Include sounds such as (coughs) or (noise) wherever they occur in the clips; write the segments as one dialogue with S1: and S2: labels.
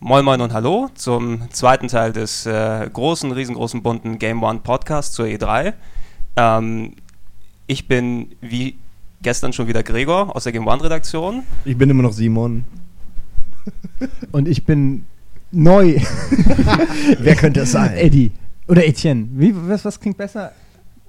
S1: Moin Moin und Hallo zum zweiten Teil des äh, großen, riesengroßen, bunten Game One Podcast zur E3. Ähm, ich bin wie gestern schon wieder Gregor aus der Game One Redaktion.
S2: Ich bin immer noch Simon. (laughs)
S3: Und ich bin neu. (laughs)
S2: Wer könnte es sein?
S3: Eddie. Oder Etienne. Wie, was, was klingt besser?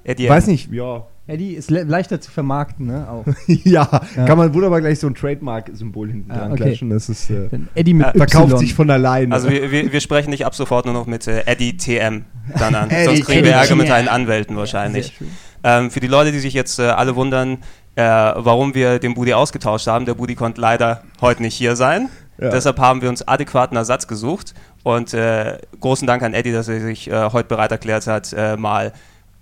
S1: Eddie,
S2: Weiß nicht, ja.
S3: Eddie ist le leichter zu vermarkten, ne? Auch. (laughs)
S2: ja.
S3: Ja.
S2: kann man wunderbar gleich so ein Trademark-Symbol hinten
S3: Ah,
S2: dran
S3: okay.
S2: klatschen. Das ist, äh,
S3: Eddie mit
S1: Ja,
S2: verkauft sich von alleine.
S1: Also wir, wir, wir sprechen dich ab sofort nur noch mit äh, Eddie TM dann an.
S2: Eddie
S1: Sonst kriegen wir. Ärger mit deinen Anwälten wahrscheinlich.
S3: Sehr schön.
S1: Ähm, für die Leute, die sich jetzt äh, alle wundern, äh, warum wir den Budi ausgetauscht haben, der Budi konnte leider heute nicht hier sein.
S2: Ja.
S1: Deshalb haben wir uns adäquaten Ersatz gesucht. Und äh, großen Dank an Eddie, dass er sich äh, heute bereit erklärt hat, äh, mal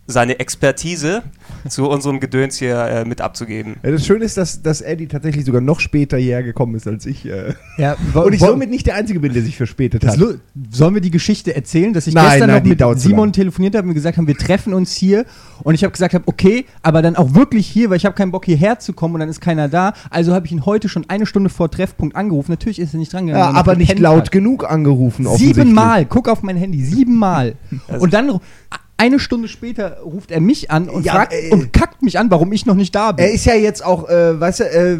S1: seine Expertise zu unserem Gedöns hier äh, mit abzugeben.
S2: ja, das Schöne ist, dass, dass Eddie tatsächlich sogar noch später hierher gekommen ist als ich. Äh.
S3: Ja, (laughs)
S2: Und ich somit nicht der Einzige bin, der sich verspätet
S3: das
S2: hat.
S3: Sollen wir die Geschichte erzählen, dass ich
S2: Nein,
S3: gestern
S2: nein,
S3: noch mit Simon telefoniert habe und gesagt haben, wir treffen uns hier und ich habe gesagt habe, okay, aber dann auch wirklich hier, weil ich habe keinen Bock hierher zu kommen und dann ist keiner da. Also habe ich ihn heute schon eine Stunde vor Treffpunkt angerufen. Natürlich ist er nicht dran
S2: Ja,
S3: gegangen. er
S2: aber nicht laut
S3: hat.
S2: genug angerufen.
S3: Siebenmal, guck auf mein Handy, siebenmal. (laughs)
S1: Also-
S3: und dann eine Stunde später ruft er mich an und
S2: Ja,
S3: fragt
S2: äh,
S3: und kackt mich an, warum ich noch nicht da bin.
S2: Er ist ja jetzt auch, äh, weißt du, äh,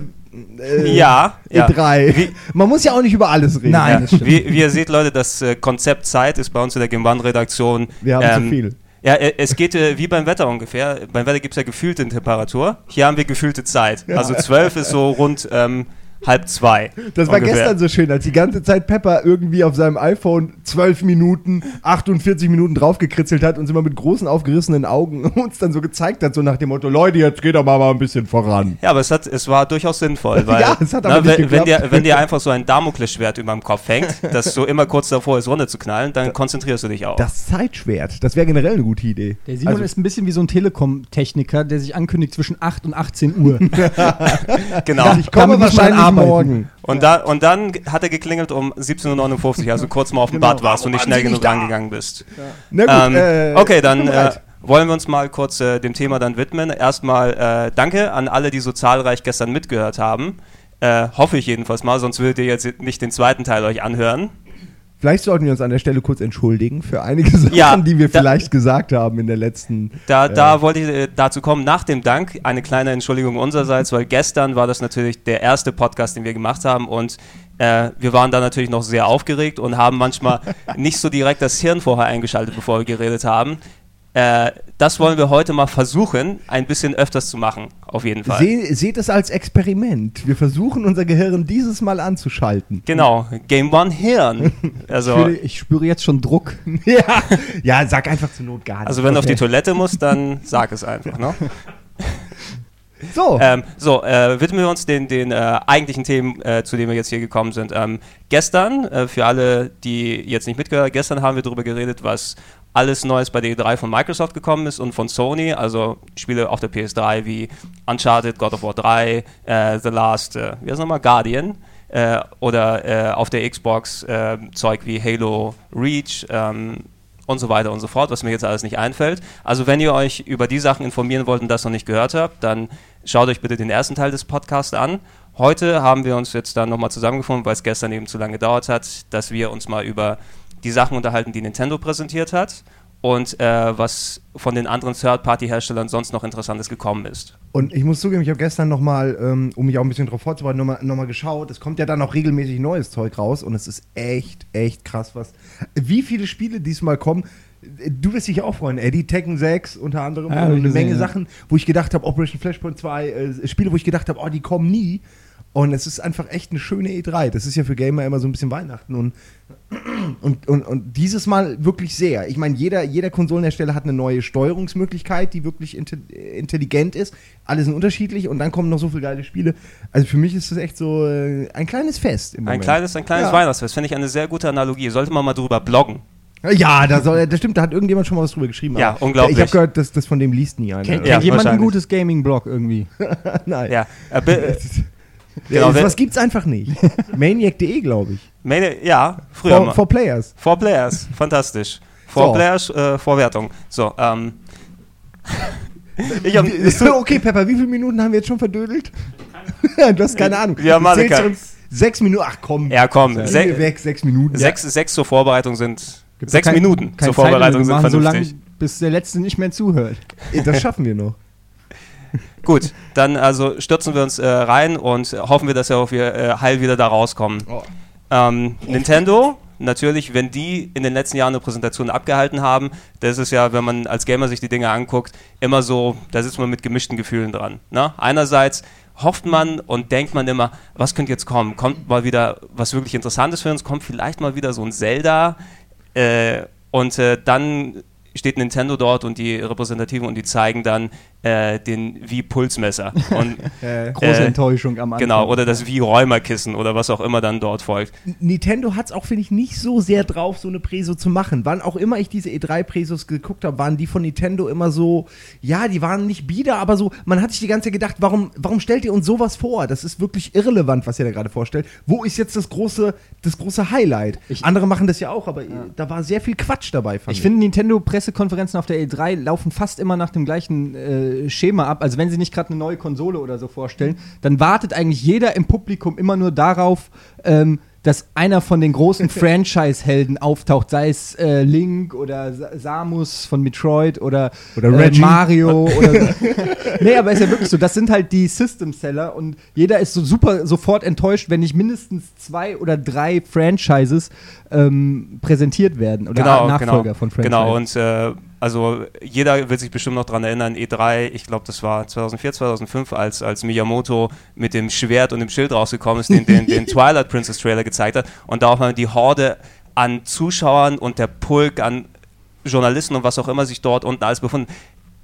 S2: äh,
S1: Ja, ja.
S2: E3.
S1: Wie-
S2: Man muss ja auch nicht über alles reden.
S3: Nein.
S1: Ja,
S3: das stimmt.
S1: wie, wie ihr seht, Leute, das äh, Konzept Zeit ist bei uns in der Game One-Redaktion.
S2: Wir haben zu viel.
S1: Ja, äh, es geht äh, wie beim Wetter ungefähr. Beim Wetter gibt es ja gefühlte Temperatur. Hier haben wir gefühlte Zeit. Also 12 ist so rund ähm, halb zwei.
S2: Das war
S1: ungefähr.
S2: gestern so schön, als die ganze Zeit Pepper irgendwie auf seinem iPhone 12 Minuten, 48 Minuten draufgekritzelt hat und immer mit großen aufgerissenen Augen (laughs) uns dann so gezeigt hat, so nach dem Motto, Leute, jetzt geht doch mal, mal ein bisschen voran.
S1: Ja, aber es, hat, es war durchaus sinnvoll, (laughs) weil
S2: Ja, es hat aber nicht
S1: wenn, dir, wenn dir einfach so ein Damoklesschwert über dem Kopf hängt, (laughs) das so immer kurz davor ist, runterzuknallen, dann konzentrierst du dich auch.
S2: Das Zeitschwert, das wäre generell eine gute Idee.
S3: der Simon
S2: Also-
S3: ist ein bisschen wie so ein Telekom-Techniker, der sich ankündigt zwischen 8 und 18 Uhr.
S1: genau.
S2: Ich komme wahrscheinlich
S3: arbeiten.
S2: morgen.
S1: Und, da, und dann hat er geklingelt um 17.59 Uhr, also kurz mal auf dem
S2: Genau.
S1: Bad warst und nicht schnell genug rangegangen bist.
S2: Na gut,
S1: Ähm,
S2: äh,
S1: okay, dann äh, wollen wir uns mal kurz äh, dem Thema dann widmen. Erstmal äh, danke an alle, die so zahlreich gestern mitgehört haben. Äh, hoffe ich jedenfalls mal, sonst würdet ihr jetzt nicht den zweiten Teil euch anhören.
S2: Vielleicht sollten wir uns an der Stelle kurz entschuldigen für einige (laughs) Sachen,
S1: Ja,
S2: die wir
S1: da-
S2: vielleicht gesagt haben in der letzten.
S1: Da,
S2: äh,
S1: da wollte ich äh, dazu kommen, nach dem Dank, eine kleine Entschuldigung unsererseits, weil gestern war das natürlich der erste Podcast, den wir gemacht haben und äh, wir waren da natürlich noch sehr aufgeregt und haben manchmal (laughs) nicht so direkt das Hirn vorher eingeschaltet, bevor wir geredet haben. Äh, das wollen wir heute mal versuchen, ein bisschen öfters zu machen, auf jeden Fall.
S2: Seh, seht es als Experiment. Wir versuchen unser Gehirn dieses Mal anzuschalten.
S1: Genau, Game One Hirn. (laughs)
S3: Ich,
S1: Also,
S3: spüre, ich spüre jetzt schon Druck. (laughs)
S2: ja. ja, sag einfach zur Not gar nicht.
S1: also wenn du auf die
S3: Okay.
S1: Toilette musst, dann sag es einfach. Ne? (laughs)
S2: so,
S1: Ähm, so, äh, widmen wir uns den, den äh, eigentlichen Themen, äh, zu denen wir jetzt hier gekommen sind. Ähm, gestern, äh, für alle, die jetzt nicht mitgehört, gestern haben wir darüber geredet, was alles Neues bei der E3 von Microsoft gekommen ist und von Sony, also Spiele auf der PS3 wie Uncharted, God of War 3, äh, The Last, äh, wie heißt nochmal, Guardian, äh, oder äh, auf der Xbox äh, Zeug wie Halo Reach, ähm, und so weiter und so fort, was mir jetzt alles nicht einfällt. Also wenn ihr euch über die Sachen informieren wollt und das noch nicht gehört habt, dann schaut euch bitte den ersten Teil des Podcasts an. Heute haben wir uns jetzt dann nochmal zusammengefunden, weil es gestern eben zu lange gedauert hat, dass wir uns mal über die Sachen unterhalten, die Nintendo präsentiert hat und äh, was von den anderen Third-Party-Herstellern sonst noch Interessantes gekommen ist.
S2: und ich muss zugeben, ich habe gestern nochmal, ähm, um mich auch ein bisschen darauf vorzubereiten, nochmal noch mal geschaut. Es kommt ja dann auch regelmäßig neues Zeug raus und es ist echt, echt krass, was. Wie viele Spiele diesmal kommen. Du wirst dich auch freuen, Eddie, Tekken 6 unter anderem,
S3: Ja, ich
S2: eine
S3: gesehen,
S2: Menge
S3: ja.
S2: Sachen, wo ich gedacht habe, Operation Flashpoint 2, äh, Spiele, wo ich gedacht habe, oh, die kommen nie. Und es ist einfach echt eine schöne E3. Das ist ja für Gamer immer so ein bisschen Weihnachten und (clears throat) und, und, und dieses Mal wirklich sehr. Ich meine, jeder, jeder Konsolenhersteller hat eine neue Steuerungsmöglichkeit, die wirklich inte intelligent ist. Alle sind unterschiedlich und dann kommen noch so viele geile Spiele. Also für mich ist das echt so äh, ein kleines Fest im
S1: Ein
S2: Moment.
S1: kleines, ein kleines
S2: Ja.
S1: Weihnachtsfest, finde ich eine sehr gute Analogie. Sollte man mal drüber bloggen.
S2: Ja, da, soll, das stimmt, da hat irgendjemand schon mal was drüber geschrieben.
S1: Ja,
S2: aber
S1: unglaublich.
S2: Ich habe gehört, dass das von dem liest nie einer.
S3: Kennt,
S1: Ja,
S3: jemand ein gutes Gaming-Blog irgendwie? (laughs)
S2: Nein.
S1: Ja, äh, (laughs)
S2: Genau, was gibt's einfach nicht. (laughs) Maniac.de, glaube ich.
S1: Mania- ja, früher
S2: For, for Players.
S1: Four Players, fantastisch. Four
S2: So.
S1: Players, äh, Vorwertung. So, ähm. (laughs) ich hab, (laughs)
S2: okay, Pepper, wie viele Minuten haben wir jetzt schon verdödelt? du hast keine Ahnung.
S1: Keine-
S2: uns Sechs Minuten, ach komm.
S1: ja, komm, se
S2: weg, sechs Minuten.
S1: sechs, sechs zur Vorbereitung sind.
S3: Gibt's
S1: sechs
S3: kein-
S1: Minuten zur Vorbereitung
S3: Zeitlimit.
S1: sind vernünftig.
S3: so lange, bis der Letzte nicht mehr zuhört.
S2: Ja. Das schaffen wir noch.
S1: Gut, dann also stürzen wir uns äh, rein und hoffen wir, dass wir auch wir, äh, heil wieder da rauskommen.
S2: Oh.
S1: Ähm, Nintendo, natürlich, wenn die in den letzten Jahren eine Präsentation abgehalten haben, das ist ja, wenn man als Gamer sich die Dinge anguckt, immer so, da sitzt man mit gemischten Gefühlen dran. Ne? Einerseits hofft man und denkt man immer, was könnte jetzt kommen? Kommt mal wieder was wirklich Interessantes für uns? Kommt vielleicht mal wieder so ein Zelda? Äh, und äh, dann steht Nintendo dort und die Repräsentativen und die zeigen dann äh, den Wii-Pulsmesser. (laughs) Und
S2: Äh,
S3: Große
S1: Äh,
S3: Enttäuschung am Anfang.
S1: genau, oder das Wii-Räumerkissen oder was auch immer dann dort folgt.
S2: Nintendo hat es auch, finde ich, nicht so sehr drauf, so eine Preso zu machen. Wann auch immer ich diese E3-Presos geguckt habe, waren die von Nintendo immer so, ja, die waren nicht bieder, aber so, man hat sich die ganze Zeit gedacht, warum, warum stellt ihr uns sowas vor? Das ist wirklich irrelevant, was ihr da gerade vorstellt. Wo ist jetzt das große, das große Highlight?
S3: Ich-
S2: Andere machen das ja auch, aber da war sehr viel Quatsch dabei. fand
S3: Ich finde, Nintendo-Pressekonferenzen auf der E3 laufen fast immer nach dem gleichen äh, Schema ab. Also wenn sie nicht gerade eine neue Konsole oder so vorstellen, dann wartet eigentlich jeder im Publikum immer nur darauf, ähm, dass einer von den großen (laughs) Franchise-Helden auftaucht, sei es äh, Link oder Sa Samus von Metroid oder,
S2: Oder
S3: äh. Mario (laughs) oder so. Nee, aber ist ja wirklich so, das sind halt die System-Seller und jeder ist so super sofort enttäuscht, wenn nicht mindestens zwei oder drei Franchises ähm, präsentiert werden oder Nachfolger
S1: genau,
S3: von Franchises.
S1: Genau, und äh, also jeder wird sich bestimmt noch dran erinnern, E3, ich glaube, das war 2004, 2005, als, als Miyamoto mit dem Schwert und dem Schild rausgekommen ist, den, den, den (laughs) Twilight Princess Trailer gezeigt hat und da auch mal die Horde an Zuschauern und der Pulk an Journalisten und was auch immer sich dort unten alles befunden,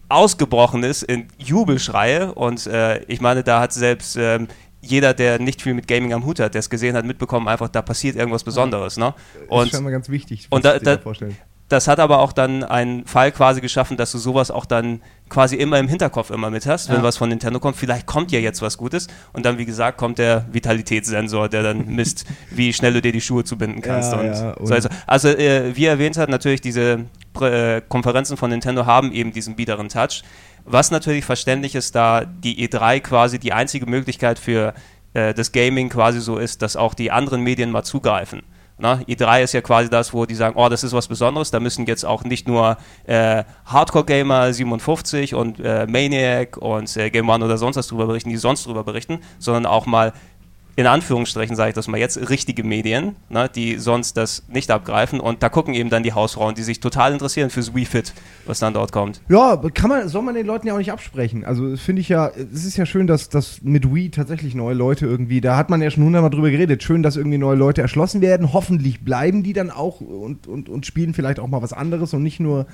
S1: ausgebrochen ist in Jubelschreie und äh, ich meine, da hat selbst ähm, jeder, der nicht viel mit Gaming am Hut hat, der es gesehen hat, mitbekommen, einfach, da passiert irgendwas Besonderes. Ne?
S2: das
S1: Und
S2: ist schon mal ganz wichtig,
S1: und da- da-
S2: vorstellen.
S1: Das hat aber auch dann einen Fall quasi geschaffen, dass du sowas auch dann quasi immer im Hinterkopf immer mit hast, wenn
S3: Ja.
S1: was von Nintendo kommt. Vielleicht kommt ja jetzt was Gutes und dann, wie gesagt, kommt der Vitalitätssensor, der dann misst, wie schnell du dir die Schuhe zubinden kannst.
S2: Ja,
S1: und
S2: ja,
S1: so also, also äh, wie erwähnt hat, natürlich diese äh, Konferenzen von Nintendo haben eben diesen biederen Touch. Was natürlich verständlich ist, da die E3 quasi die einzige Möglichkeit für äh, das Gaming quasi so ist, dass auch die anderen Medien mal zugreifen. Na, E3 ist ja quasi das, wo die sagen, oh, das ist was Besonderes, da müssen jetzt auch nicht nur äh, Hardcore-Gamer 57 und äh, Maniac und äh, Game One oder sonst was drüber berichten, die sonst drüber berichten, sondern auch mal in Anführungsstrichen sage ich das mal jetzt, richtige Medien, ne, die sonst das nicht abgreifen und da gucken eben dann die Hausfrauen, die sich total interessieren fürs Wii Fit, was dann dort kommt.
S2: Ja, kann man, soll man den Leuten ja auch nicht absprechen. Also finde ich ja, es ist ja schön, dass, dass mit Wii tatsächlich neue Leute irgendwie, da hat man ja schon hundertmal drüber geredet, schön, dass irgendwie neue Leute erschlossen werden. Hoffentlich bleiben die dann auch und, und, und spielen vielleicht auch mal was anderes und nicht nur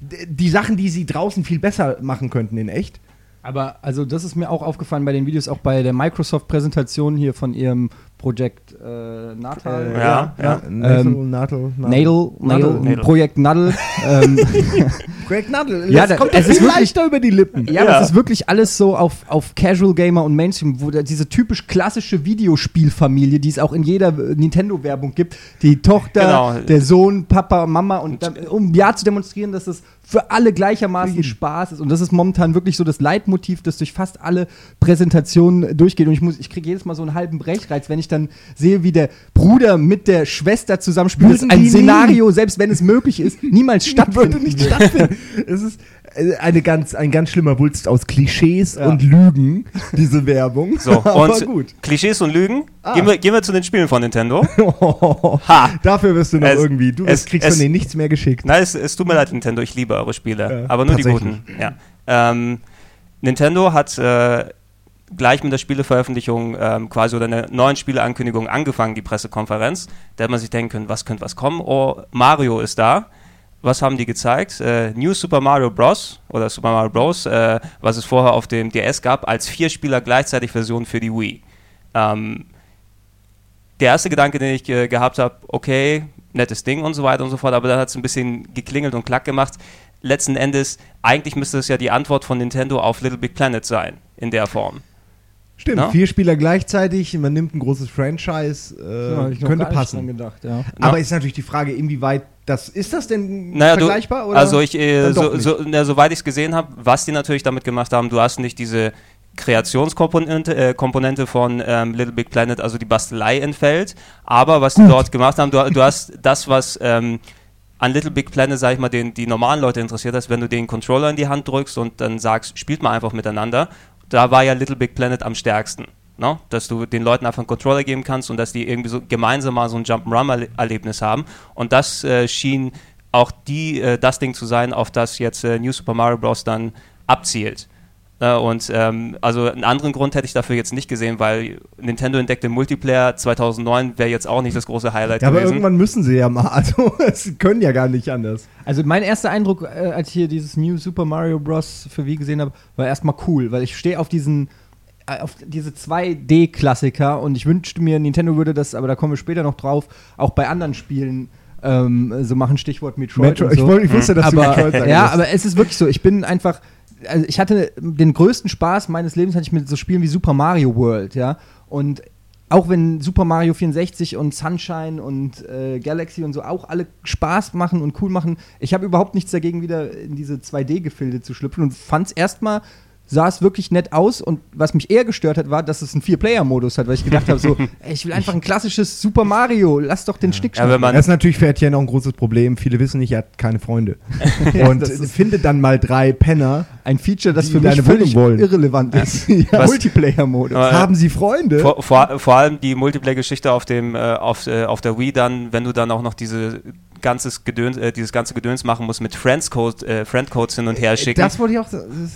S2: die Sachen, die sie draußen viel besser machen könnten in echt.
S3: Aber also das ist mir auch aufgefallen bei den Videos, auch bei der Microsoft-Präsentation hier von ihrem Projekt äh, Natal.
S2: Äh,
S1: Ja, ja.
S2: Nadel,
S3: Ähm,
S2: Nadel,
S3: Nadel, Nadel,
S1: Nadel.
S3: Projekt Nadel. ähm, (laughs)
S2: Projekt Nadel,
S3: Ja,
S2: das
S3: da-
S2: kommt
S3: es ist
S2: viel
S3: wirklich-
S2: leichter über die Lippen.
S3: ja,
S1: Ja.
S3: das ist wirklich alles so auf, auf Casual Gamer und Mainstream, wo da diese typisch klassische Videospielfamilie, die es auch in jeder äh, Nintendo-Werbung gibt, die Tochter,
S1: Genau.
S3: der Sohn, Papa, Mama und dann, um ja zu demonstrieren, dass es für alle gleichermaßen Spaß ist und das ist momentan wirklich so das Leitmotiv, das durch fast alle Präsentationen durchgeht und ich muss, ich kriege jedes Mal so einen halben Brechreiz, wenn ich dann sehe, wie der Bruder mit der Schwester zusammenspielt. Das ist ein
S2: die nie-
S3: Szenario, selbst wenn es möglich ist, niemals (laughs)
S2: würde
S3: stattfindet.
S2: nicht stattfinden. (laughs) es ist eine ganz, ein ganz schlimmer Wulst aus Klischees
S3: Ja.
S2: und Lügen, diese Werbung.
S1: So, (laughs) und
S2: gut.
S1: Klischees und Lügen,
S2: Ah.
S1: gehen, wir, gehen wir zu den Spielen von Nintendo. (laughs) Ha!
S2: Dafür wirst du noch
S1: Es-
S2: irgendwie, du
S1: es-
S2: kriegst
S1: es-
S2: von denen nichts mehr geschickt.
S1: Nein, es, es tut mir leid, Nintendo, ich liebe eure Spiele,
S2: Ja,
S1: aber nur die guten. Ja. Ähm, Nintendo hat äh, gleich mit der Spieleveröffentlichung ähm, quasi oder einer neuen Spieleankündigung angefangen, die Pressekonferenz. Da hätte man sich denken können, was könnte was kommen? Oh, Mario ist da. Was haben die gezeigt? Äh, New Super Mario Bros. oder Super Mario Bros., äh, was es vorher auf dem DS gab, als vier Spieler gleichzeitig Version für die Wii. Ähm, der erste Gedanke, den ich äh, gehabt habe, okay, nettes Ding und so weiter und so fort, aber dann hat es ein bisschen geklingelt und klack gemacht. Letzten Endes, eigentlich müsste es ja die Antwort von Nintendo auf Little Big Planet sein, in der Form.
S2: Stimmt,
S1: Na?
S2: vier Spieler gleichzeitig, man nimmt ein großes Franchise, äh,
S3: Ja,
S2: könnte passen.
S3: Gedacht, ja.
S2: Aber ist natürlich die Frage, inwieweit das ist das denn
S1: Naja, du,
S2: vergleichbar? oder?
S1: also ich, äh, so, so, na, soweit ich es gesehen habe, was die natürlich damit gemacht haben, du hast nicht diese Kreationskomponente äh, Komponente von ähm, Little Big Planet, also die Bastelei entfällt, aber was die dort gemacht haben, du, du hast das, was ähm, an Little Big Planet, sag ich mal, den, die normalen Leute interessiert hast, wenn du den Controller in die Hand drückst und dann sagst, spielt mal einfach miteinander, da war ja Little Big Planet am stärksten. Ne? Dass du den Leuten einfach einen Controller geben kannst und dass die irgendwie so gemeinsam mal so ein Jump'n'Run-Erlebnis haben. Und das äh, schien auch die, äh, das Ding zu sein, auf das jetzt äh, New Super Mario Bros. dann abzielt. Äh, und ähm, also einen anderen Grund hätte ich dafür jetzt nicht gesehen, weil Nintendo entdeckte Multiplayer 2009 wäre jetzt auch nicht das große Highlight
S2: ja, aber
S1: gewesen.
S2: irgendwann müssen sie ja mal. (laughs) Also, sie können ja gar nicht anders.
S3: Also mein erster Eindruck, äh, als ich hier dieses New Super Mario Bros. für Wii gesehen habe, war erstmal cool, weil ich stehe auf diesen auf diese 2D-Klassiker und ich wünschte mir, Nintendo würde das, aber da kommen wir später noch drauf, auch bei anderen Spielen ähm, so machen, Stichwort Metroid.
S2: Metro, ich,
S3: so.
S2: wollte, ich wusste, dass du
S3: aber,
S2: Metroid sagen
S3: ja, aber es ist wirklich so. Ich bin einfach. Also ich hatte den größten Spaß meines Lebens hatte ich mit so Spielen wie Super Mario World, ja. Und auch wenn Super Mario 64 und Sunshine und äh, Galaxy und so auch alle Spaß machen und cool machen, ich habe überhaupt nichts dagegen, wieder in diese 2D-Gefilde zu schlüpfen und fand es erstmal sah es wirklich nett aus und was mich eher gestört hat, war, dass es einen Vier-Player-Modus hat, weil ich gedacht habe, so, (laughs) ey, ich will einfach ein klassisches Super Mario, lass doch den Stick
S1: Ja, wenn man-
S2: Das ist natürlich für Etienne auch ein großes Problem. Viele wissen nicht, er hat keine Freunde. (laughs) und (laughs) findet dann mal drei Penner.
S3: Ein Feature, das für
S2: deine
S3: völlig
S2: Wohnung wollen.
S3: irrelevant ist.
S2: Ja.
S3: Multiplayer-Modus.
S2: Haben sie Freunde?
S1: Vor, vor, vor allem die Multiplayer-Geschichte auf dem äh, auf, äh, auf der Wii dann, wenn du dann auch noch diese ganzes Gedöns, äh, dieses ganze Gedöns machen musst mit Friendscode, äh, Friendcodes hin und her schicken
S2: das wollte ich auch.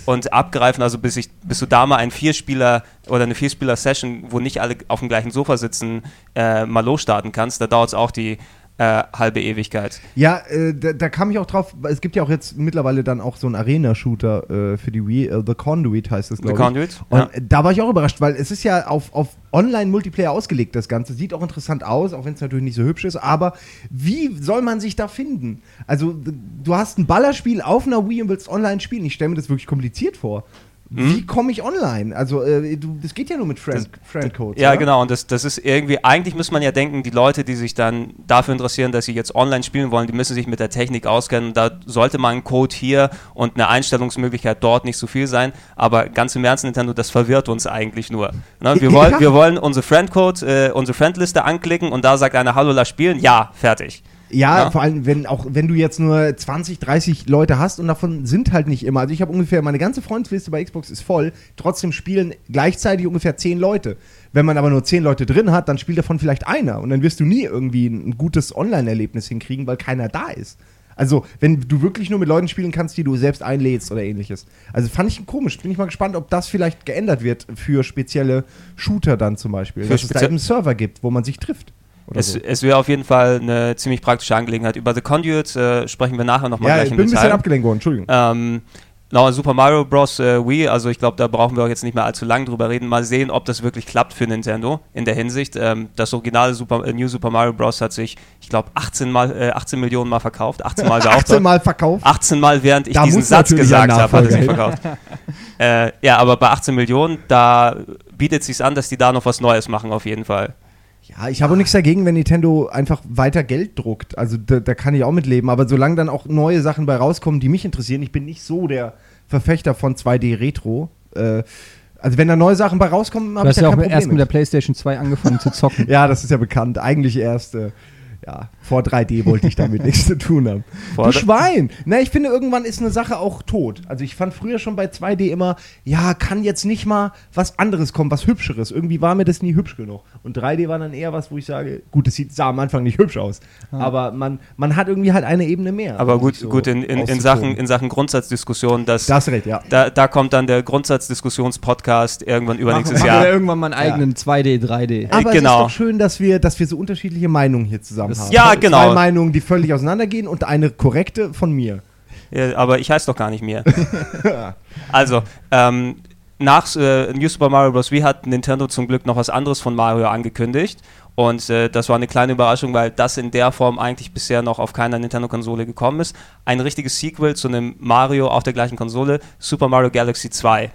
S1: und abgreifen, also bis ich bis du da mal ein Vierspieler oder eine Vierspieler-Session, wo nicht alle auf dem gleichen Sofa sitzen, äh, mal losstarten kannst, da dauert es auch die äh, halbe Ewigkeit.
S2: Ja, äh, da, da kam ich auch drauf. Es gibt ja auch jetzt mittlerweile dann auch so einen Arena-Shooter äh, für die Wii. Äh, The Conduit heißt es,
S1: The
S2: glaube ich.
S1: Conduit?
S2: Und
S1: Ja.
S2: da war ich auch überrascht, weil es ist ja auf, auf Online-Multiplayer ausgelegt, das Ganze. Sieht auch interessant aus, auch wenn es natürlich nicht so hübsch ist. Aber wie soll man sich da finden? Also, du hast ein Ballerspiel auf einer Wii und willst online spielen. Ich stelle mir das wirklich kompliziert vor.
S1: Hm?
S2: Wie komme ich online? Also, äh, du, das geht ja nur mit Friend, Friendcodes.
S1: Ja,
S2: oder?
S1: genau. Und das, das ist irgendwie, eigentlich muss man ja denken, die Leute, die sich dann dafür interessieren, dass sie jetzt online spielen wollen, die müssen sich mit der Technik auskennen. Da sollte mal ein Code hier und eine Einstellungsmöglichkeit dort nicht so viel sein. Aber ganz im Ernst, Nintendo, das verwirrt uns eigentlich nur. Ne? Wir, (laughs) wollen, wir wollen unsere Friendcode, äh, unsere Friendliste anklicken und da sagt einer, hallo, lass spielen. Ja, fertig.
S2: Ja,
S1: Ja.
S2: vor allem, wenn auch wenn du jetzt nur 20, 30 Leute hast und davon sind halt nicht immer. Also ich habe ungefähr, meine ganze Freundesliste bei Xbox ist voll, trotzdem spielen gleichzeitig ungefähr 10 Leute. Wenn man aber nur 10 Leute drin hat, dann spielt davon vielleicht einer und dann wirst du nie irgendwie ein gutes Online-Erlebnis hinkriegen, weil keiner da ist. Also, wenn du wirklich nur mit Leuten spielen kannst, die du selbst einlädst oder ähnliches. Also fand ich komisch. Bin ich mal gespannt, ob das vielleicht geändert wird für spezielle Shooter dann zum Beispiel.
S1: Für
S2: dass es da eben einen Server gibt, wo man sich trifft.
S1: Es,
S2: so.
S1: es wäre auf jeden Fall eine ziemlich praktische Angelegenheit. Über The Conduit äh, sprechen wir nachher nochmal
S2: Ja,
S1: gleich
S2: ich
S1: im
S2: bin ein bisschen
S1: Detail.
S2: abgelenkt worden, Entschuldigung.
S1: Ähm, no, Super Mario Bros. Äh, Wii, also ich glaube, da brauchen wir auch jetzt nicht mehr allzu lange drüber reden. Mal sehen, ob das wirklich klappt für Nintendo in der Hinsicht. Ähm, das originale Super, äh, New Super Mario Bros. hat sich, ich glaube, 18, mal, äh, 18 Millionen Mal verkauft. 18 Mal (laughs)
S2: 18 Mal verkauft.
S1: 18 Mal, während ich
S2: Da
S1: diesen Satz gesagt habe, hat er sich verkauft. äh, ja, aber bei 18 Millionen, da bietet sich an, dass die da noch was Neues machen, auf jeden Fall.
S2: Ja, ich habe auch nichts dagegen, wenn Nintendo einfach weiter Geld druckt. Also da, da kann ich auch mit leben. Aber solange dann auch neue Sachen bei rauskommen, die mich interessieren, ich bin nicht so der Verfechter von 2D Retro. Äh, also wenn da neue Sachen bei rauskommen, habe ich
S3: ja auch
S2: kein Problem
S3: erst mit der
S2: mit.
S3: PlayStation 2 angefangen zu zocken. (laughs)
S2: Ja, das ist ja bekannt. Eigentlich erst, äh, ja, vor 3D wollte ich damit nichts zu tun haben. (laughs)
S1: Vor
S2: du Schwein! Na, ich finde, irgendwann ist eine Sache auch tot. Also ich fand früher schon bei 2D immer, ja, kann jetzt nicht mal was anderes kommen, was Hübscheres. Irgendwie war mir das nie hübsch genug. Und 3D war dann eher was, wo ich sage, gut, das sieht, sah am Anfang nicht hübsch aus. Aber man, man hat irgendwie halt eine Ebene mehr.
S1: Aber
S2: um
S1: gut,
S2: so
S1: gut in, in, in. Sachen, in Sachen Grundsatzdiskussion, dass
S2: Da hast recht, ja.
S1: da, da kommt dann der Grundsatzdiskussionspodcast irgendwann übernächstes
S3: Machen
S1: Jahr.
S3: wir irgendwann mal einen eigenen 2D, 3D.
S2: Aber
S1: genau.
S2: es ist doch schön, dass wir, dass wir so unterschiedliche Meinungen hier zusammen
S3: Das-
S2: haben.
S1: Ja, genau.
S2: Zwei Meinungen, die völlig auseinandergehen und eine korrekte von mir.
S1: Ja, aber ich heiße doch gar nicht mehr. (laughs) also, ähm, nach äh, New Super Mario Bros. Wii hat Nintendo zum Glück noch was anderes von Mario angekündigt. Und äh, das war eine kleine Überraschung, weil das in der Form eigentlich bisher noch auf keiner Nintendo-Konsole gekommen ist. Ein richtiges Sequel zu einem Mario auf der gleichen Konsole, Super Mario Galaxy 2.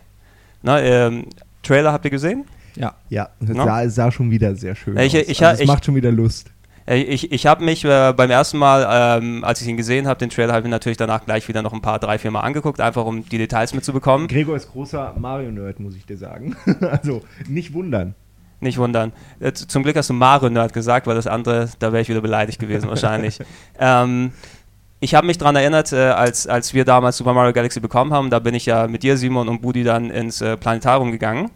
S1: Na, ähm, Trailer habt ihr gesehen?
S3: Ja.
S2: Ja, das
S1: No?
S2: sah, sah schon wieder sehr schön
S1: Ich-
S2: aus.
S1: ich-
S2: also es
S1: ich-
S2: macht schon wieder Lust.
S1: Äh, Ich, ich habe mich äh, beim ersten Mal, ähm, als ich ihn gesehen habe, den Trailer, habe ich natürlich danach gleich wieder noch ein paar, drei, vier Mal angeguckt, einfach um die Details mitzubekommen.
S2: Gregor ist großer Mario-Nerd, muss ich dir sagen. (laughs) also nicht wundern.
S1: Nicht wundern. Äh, Zum Glück hast du Mario-Nerd gesagt, weil das andere, da wäre ich wieder beleidigt gewesen wahrscheinlich. (laughs) ähm, ich habe mich daran erinnert, äh, als, als wir damals Super Mario Galaxy bekommen haben, da bin ich ja mit dir, Simon und Budi dann ins äh, Planetarium gegangen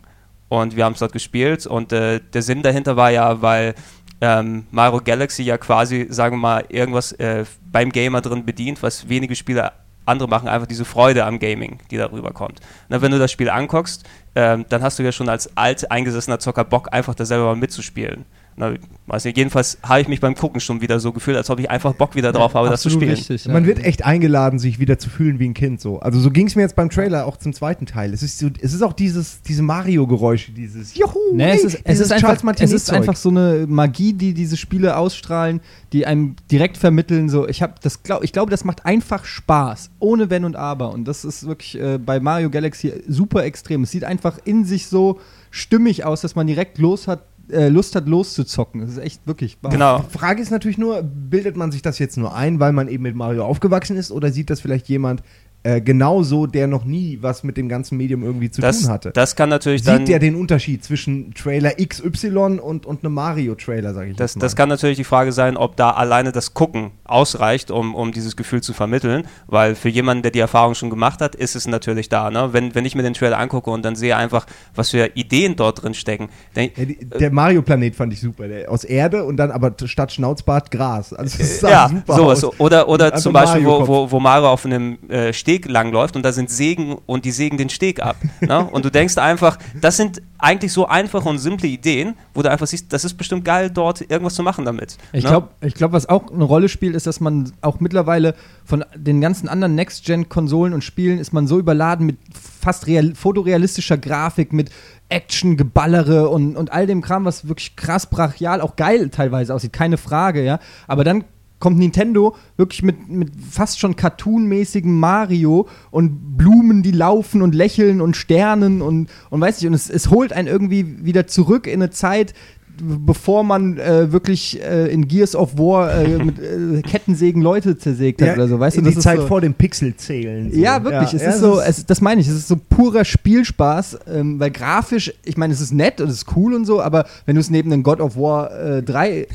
S1: und wir haben es dort gespielt und äh, der Sinn dahinter war ja, weil ähm, Mario Galaxy ja quasi, sagen wir mal, irgendwas äh, beim Gamer drin bedient, was wenige Spiele andere machen, einfach diese Freude am Gaming, die darüber kommt. Na, wenn du das Spiel anguckst, ähm, dann hast du ja schon als alt eingesessener Zocker Bock, einfach da selber mal mitzuspielen. Na, weiß nicht, jedenfalls habe ich mich beim Gucken schon wieder so gefühlt, als ob ich einfach Bock wieder drauf habe, das zu spielen.
S3: richtig.
S2: Man
S3: ja.
S2: wird echt eingeladen, sich wieder zu fühlen wie ein Kind. So. Also so ging es mir jetzt beim Trailer auch zum zweiten Teil. Es ist, so, es ist auch dieses, diese Mario-Geräusche, dieses Juhu,
S3: Nee,
S2: hey,
S3: es ist, es ist, einfach,
S2: Charles
S3: es ist einfach so eine Magie, die diese Spiele ausstrahlen, die einem direkt vermitteln. So, ich habe das glaub, ich glaube, das macht einfach Spaß, ohne Wenn und Aber. Und das ist wirklich äh, bei Mario Galaxy super extrem. Es sieht einfach in sich so stimmig aus, dass man direkt los hat, äh, Lust hat, loszuzocken. Das ist echt wirklich. wow.
S1: Genau.
S2: Die Frage ist natürlich nur, bildet man sich das jetzt nur ein, weil man eben mit Mario aufgewachsen ist, oder sieht das vielleicht jemand äh, genauso, der noch nie was mit dem ganzen Medium irgendwie zu
S1: Das,
S2: tun hatte?
S1: das kann natürlich dann.
S2: Sieht der den Unterschied zwischen Trailer XY und, und einem Mario-Trailer, sage ich
S1: Das,
S2: mal.
S1: das kann natürlich die Frage sein, ob da alleine das Gucken ausreicht, um, um dieses Gefühl zu vermitteln, weil für jemanden, der die Erfahrung schon gemacht hat, ist es natürlich da. Ne? Wenn, wenn ich mir den Trailer angucke und dann sehe einfach, was für Ideen dort drin stecken,
S2: Ja, die, der Mario-Planet fand ich super. Der, aus Erde und dann aber statt Schnauzbart Gras. Also das sah
S1: ja,
S2: super
S1: sowas.
S2: aus.
S1: Oder, oder
S2: Also
S1: zum Beispiel, wo, wo, wo Mario auf einem äh, Steg langläuft und da sind Sägen und die sägen den Steg ab. ne? Und du denkst einfach, das sind eigentlich so einfache und simple Ideen, wo du einfach siehst, das ist bestimmt geil, dort irgendwas zu machen damit.
S3: Ich
S1: ne?
S3: glaube, glaub, was auch eine Rolle spielt, ist, dass man auch mittlerweile von den ganzen anderen Next-Gen-Konsolen und Spielen ist man so überladen mit fast real, fotorealistischer Grafik, mit Action, Geballere und, und all dem Kram, was wirklich krass brachial, auch geil teilweise aussieht, keine Frage, ja. Aber dann kommt Nintendo wirklich mit, mit fast schon cartoonmäßigem Mario und Blumen, die laufen und lächeln und Sternen und, und weiß nicht, und es, es holt einen irgendwie wieder zurück in eine Zeit, bevor man äh, wirklich äh, in Gears of War äh, mit äh, Kettensägen Leute zersägt hat
S2: Ja,
S3: oder so, weißt
S2: in
S3: du?
S2: die
S3: das ist
S2: Zeit
S3: so,
S2: vor dem Pixelzählen. so.
S3: ja, wirklich. es
S2: ja,
S3: ist so, es, das meine ich, es ist so purer Spielspaß, ähm, weil grafisch, ich meine, es ist nett und es ist cool und so, aber wenn du es neben den God of War äh, 3 äh,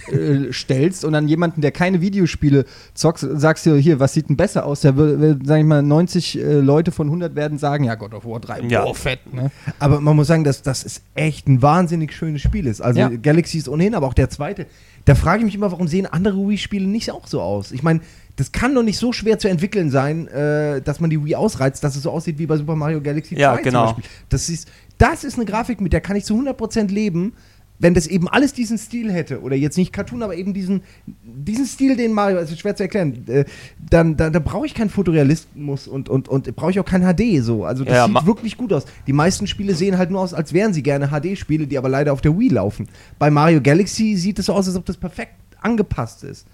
S3: stellst und dann jemanden, der keine Videospiele zockt, sagst du hier, was sieht denn besser aus? Der will, sag ich mal, 90 äh, Leute von 100 werden sagen, ja, God of War 3,
S1: Ja.
S3: boah, fett, ne?
S2: Aber man muss sagen, dass das ist echt ein wahnsinnig schönes Spiel ist. Also
S3: Ja.
S2: Galaxy ist ohnehin, aber auch der zweite. Da frage ich mich immer, warum sehen andere Wii-Spiele nicht auch so aus? Ich meine, das kann doch nicht so schwer zu entwickeln sein, äh, dass man die Wii ausreizt, dass es so aussieht wie bei Super Mario Galaxy 2
S1: Ja,
S2: zum
S1: genau.
S2: Beispiel. Das ist, das ist eine Grafik, mit der kann ich zu 100% leben, wenn das eben alles diesen Stil hätte. Oder jetzt nicht Cartoon, aber eben diesen, diesen Stil, den Mario, ist schwer zu erklären, äh, dann, dann, dann brauche ich keinen Fotorealismus und, und, und brauche ich auch kein HD so. Also das
S1: Ja,
S2: sieht wirklich gut aus. Die meisten Spiele sehen halt nur aus, als wären sie gerne HD-Spiele, die aber leider auf der Wii laufen. Bei Mario Galaxy sieht es so aus, als ob das perfekt angepasst ist.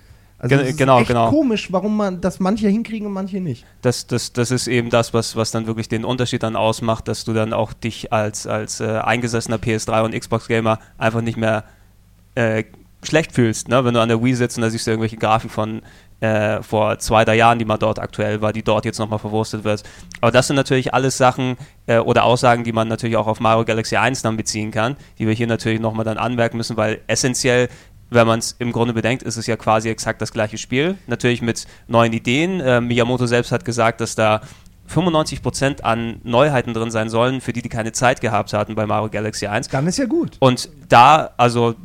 S2: Also
S1: Gen-
S2: es ist
S1: genau,
S2: echt
S1: genau.
S2: komisch, warum man das manche hinkriegen und manche nicht.
S1: das, das, das ist eben das, was, was dann wirklich den Unterschied dann ausmacht, dass du dann auch dich als, als äh, eingesessener PS3 und Xbox-Gamer einfach nicht mehr äh, schlecht fühlst, ne? wenn du an der Wii sitzt und da siehst du irgendwelche Grafiken von äh, vor zwei, drei Jahren, die mal dort aktuell war, die dort jetzt nochmal verwurstet wird. Aber das sind natürlich alles Sachen äh, oder Aussagen, die man natürlich auch auf Mario Galaxy 1 dann beziehen kann, die wir hier natürlich nochmal dann anmerken müssen, weil essentiell wenn man es im Grunde bedenkt, ist es ja quasi exakt das gleiche Spiel. Natürlich mit neuen Ideen. Äh, Miyamoto selbst hat gesagt, dass da 95% an Neuheiten drin sein sollen, für die die keine Zeit gehabt hatten bei Mario Galaxy 1.
S2: Dann ist ja gut.
S1: Und da, also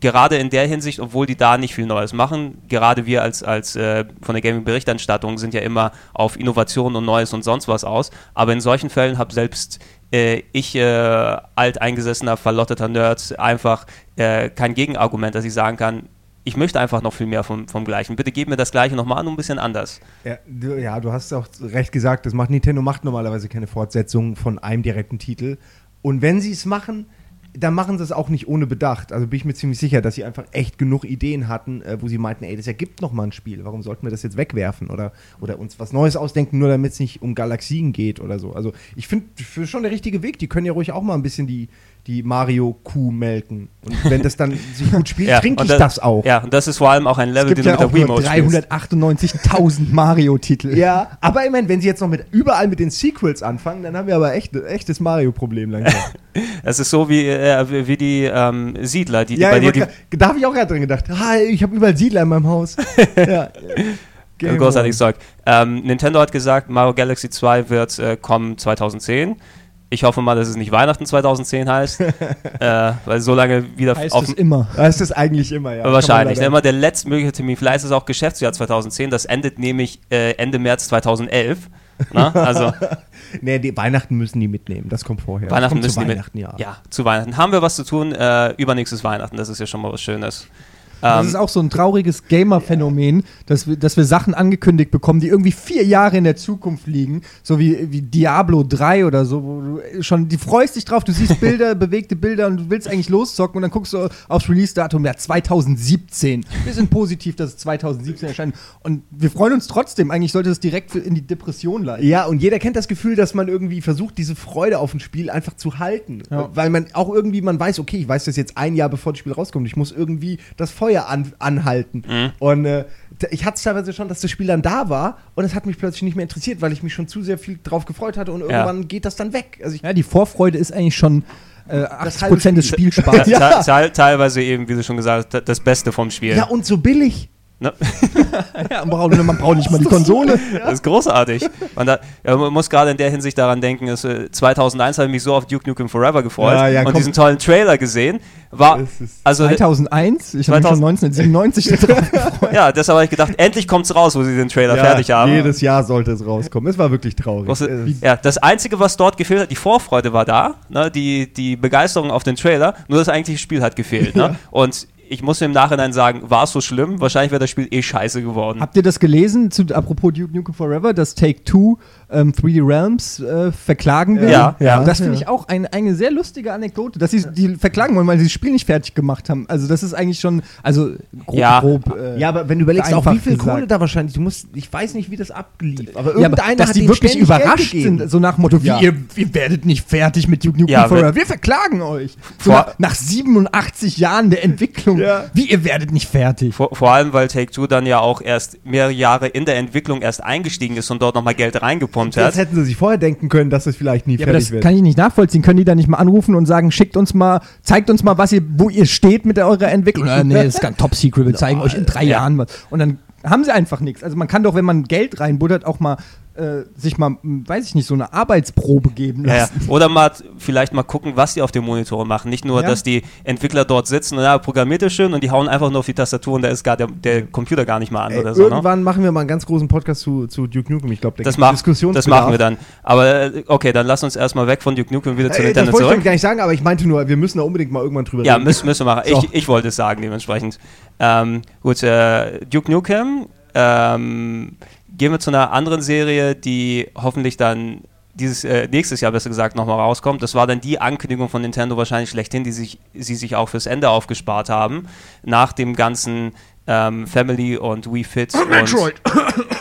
S1: gerade in der Hinsicht, obwohl die da nicht viel Neues machen, gerade wir als, als äh, von der Gaming-Berichterstattung sind ja immer auf Innovation und Neues und sonst was aus. Aber in solchen Fällen habe selbst äh, ich, äh, alteingesessener, verlotteter Nerd, einfach äh, kein Gegenargument, dass ich sagen kann, ich möchte einfach noch viel mehr vom, vom Gleichen. Bitte gib mir das Gleiche nochmal nur ein bisschen anders.
S2: Ja du, ja, du hast auch recht gesagt, das macht Nintendo macht normalerweise keine Fortsetzung von einem direkten Titel. Und wenn sie es machen, dann machen sie es auch nicht ohne Bedacht. Also bin ich mir ziemlich sicher, dass sie einfach echt genug Ideen hatten, äh, wo sie meinten, ey, das ergibt noch mal ein Spiel. Warum sollten wir das jetzt wegwerfen oder, oder uns was Neues ausdenken, nur damit es nicht um Galaxien geht oder so. Also ich finde schon der richtige Weg. Die können ja ruhig auch mal ein bisschen die, die Mario-Kuh melken. Und wenn das dann sich gut spielt, (laughs)
S1: Ja,
S2: trinke ich das auch.
S1: Ja, und das ist vor allem auch ein Level, den du
S3: ja
S1: mit der Wiimote spielst.
S3: 398.000 (laughs) Mario-Titel.
S2: Ja, aber ich meine, wenn sie jetzt noch mit überall mit den Sequels anfangen, dann haben wir aber echt echtes Mario-Problem langsam. (laughs)
S1: Es ist so wie, äh, wie die ähm, Siedler, die, die
S2: ja,
S1: bei dir die,
S2: da habe ich auch gerade drin gedacht. Ah, ich habe überall Siedler in meinem Haus. ja. Game
S1: Großartiges. Zeug. Ähm, Nintendo hat gesagt, Mario Galaxy 2 wird äh, kommen 2010. Ich hoffe mal, dass es nicht Weihnachten 2010 heißt, (laughs) äh, weil so lange wieder
S3: Heißt
S1: auf
S3: es immer.
S2: Das ist es eigentlich immer, ja.
S1: wahrscheinlich.
S2: Man
S1: Immer der letztmögliche Termin. Vielleicht ist es auch Geschäftsjahr 2010. Das endet nämlich äh, Ende März 2011. Na? Also (laughs)
S2: Nee, die Weihnachten müssen die mitnehmen. Das kommt vorher.
S1: Weihnachten
S2: kommt
S1: müssen
S2: zu
S1: die mit-
S2: Weihnachten, ja.
S1: ja, zu Weihnachten haben wir was zu tun. Äh, übernächstes Weihnachten. Das ist ja schon mal was Schönes.
S3: Das
S1: Ähm,
S3: ist auch so ein trauriges Gamer-Phänomen, dass wir, dass wir Sachen angekündigt bekommen, die irgendwie vier Jahre in der Zukunft liegen, so wie, wie Diablo 3 oder so, wo du schon, die freust dich drauf, du siehst (laughs) Bilder, bewegte Bilder und du willst eigentlich loszocken und dann guckst du aufs Release-Datum, ja, 2017. Wir sind positiv, dass es 2017 erscheint und wir freuen uns trotzdem, eigentlich sollte es direkt in die Depression leiten.
S2: Ja, und jeder kennt das Gefühl, dass man irgendwie versucht, diese Freude auf ein Spiel einfach zu halten.
S3: Ja.
S2: Weil man auch irgendwie, man weiß, okay, ich weiß das jetzt ein Jahr bevor das Spiel rauskommt. Ich muss irgendwie das Feuer an, anhalten. Und äh, ich hatte es teilweise schon, dass das Spiel dann da war und es hat mich plötzlich nicht mehr interessiert, weil ich mich schon zu sehr viel drauf gefreut hatte und irgendwann geht das dann weg. Also ich,
S3: Ja, die Vorfreude ist eigentlich schon äh, 80%
S2: halbe
S3: des
S2: Spiel.
S3: Spielspaßes. (laughs)
S2: Ja.
S1: te- teilweise eben, wie du schon gesagt hast, das Beste vom Spiel.
S2: ja, und so billig.
S1: Ne? (laughs)
S3: ja, man braucht, man nicht mal die Konsole. (laughs)
S1: Das ist großartig. Und da, ja, man muss gerade in der Hinsicht daran denken, dass, äh, 2001 habe ich mich so auf Duke Nukem Forever gefreut
S2: Ja, ja,
S1: und
S2: komm.
S1: diesen tollen Trailer gesehen. War, also,
S3: 2001? Ich habe mich schon 1997 (laughs) drauf gefreut.
S1: ja, deshalb habe ich gedacht, endlich kommt es raus, wo sie den Trailer fertig haben.
S2: Jedes Jahr sollte es rauskommen. Es war wirklich traurig. Äh,
S1: ja, das Einzige, was dort gefehlt hat, die Vorfreude war da, ne, die, die Begeisterung auf den Trailer, nur das eigentliche Spiel hat gefehlt. Ne? Und ich muss im Nachhinein sagen, war es so schlimm? Wahrscheinlich wäre das Spiel eh scheiße geworden.
S3: Habt ihr das gelesen, zu, apropos Duke Nukem Forever, dass Take-Two ähm, 3D Realms äh, verklagen will?
S1: Ja,
S2: ja.
S3: Das finde ich auch ein, eine sehr lustige Anekdote, dass sie die verklagen wollen, weil sie das Spiel nicht fertig gemacht haben. Also das ist eigentlich schon, also grob,
S1: Ja.
S3: grob äh,
S2: Ja, aber wenn du überlegst, auch wie viel
S3: gesagt.
S2: Kohle da wahrscheinlich, du musst, ich weiß nicht, wie das ablief, aber
S3: Ja, aber
S2: irgendeiner
S3: dass
S2: hat
S3: die wirklich überrascht sind, so nach dem Motto, wie
S2: Ja.
S3: ihr, ihr werdet nicht fertig mit Duke Nukem
S1: Ja,
S3: Forever, wir verklagen euch. So
S1: Vor-
S3: nach, nach 87 Jahren der Entwicklung,
S2: Ja.
S3: wie ihr werdet nicht fertig.
S1: Vor, vor allem, weil Take-Two dann ja auch erst mehrere Jahre in der Entwicklung erst eingestiegen ist und dort nochmal Geld reingepumpt
S2: Das
S1: hat.
S2: hätten sie sich vorher denken können, dass es vielleicht nie
S3: Ja, aber
S2: fertig
S3: das
S2: wird.
S3: kann ich nicht nachvollziehen. Können die da nicht mal anrufen und sagen, schickt uns mal, zeigt uns mal, was ihr, wo ihr steht mit eurer Entwicklung? Äh, nee, das ist ganz top secret, wir (laughs) zeigen euch in drei
S1: Ja.
S3: Jahren was. Und dann haben sie einfach nichts. Also man kann doch, wenn man Geld reinbuddert, auch mal äh, sich mal, weiß ich nicht, so eine Arbeitsprobe geben
S1: Ja, ja.
S3: lassen.
S1: Oder mal vielleicht mal gucken, was die auf den Monitoren machen. Nicht nur,
S3: Ja.
S1: dass die Entwickler dort sitzen und ja, programmiert es schön und die hauen einfach nur auf die Tastatur und da ist gar der, der Computer gar nicht mal an
S2: Ey,
S1: oder so. Ne?
S2: irgendwann machen wir mal einen ganz großen Podcast zu, zu Duke Nukem. Ich glaube, der
S1: Das,
S2: gibt
S1: mach,
S2: Diskussionsbedarf.
S1: das machen wir dann. Aber äh, okay, dann lass uns erstmal weg von Duke Nukem wieder zu
S2: das
S1: Nintendo
S2: wollte ich
S1: zurück.
S2: doch gar nicht sagen, aber ich meinte nur, wir müssen da unbedingt mal irgendwann drüber
S1: Ja,
S2: reden.
S1: müssen, müssen wir machen.
S2: So.
S1: Ich, ich wollte es sagen, dementsprechend. Ähm, gut, äh, Duke Nukem. Ähm, gehen wir zu einer anderen Serie, die hoffentlich dann dieses äh, nächstes Jahr besser gesagt nochmal rauskommt. Das war dann die Ankündigung von Nintendo wahrscheinlich schlechthin, die sich, sie sich auch fürs Ende aufgespart haben. Nach dem ganzen ähm, Family und Wii Fit und,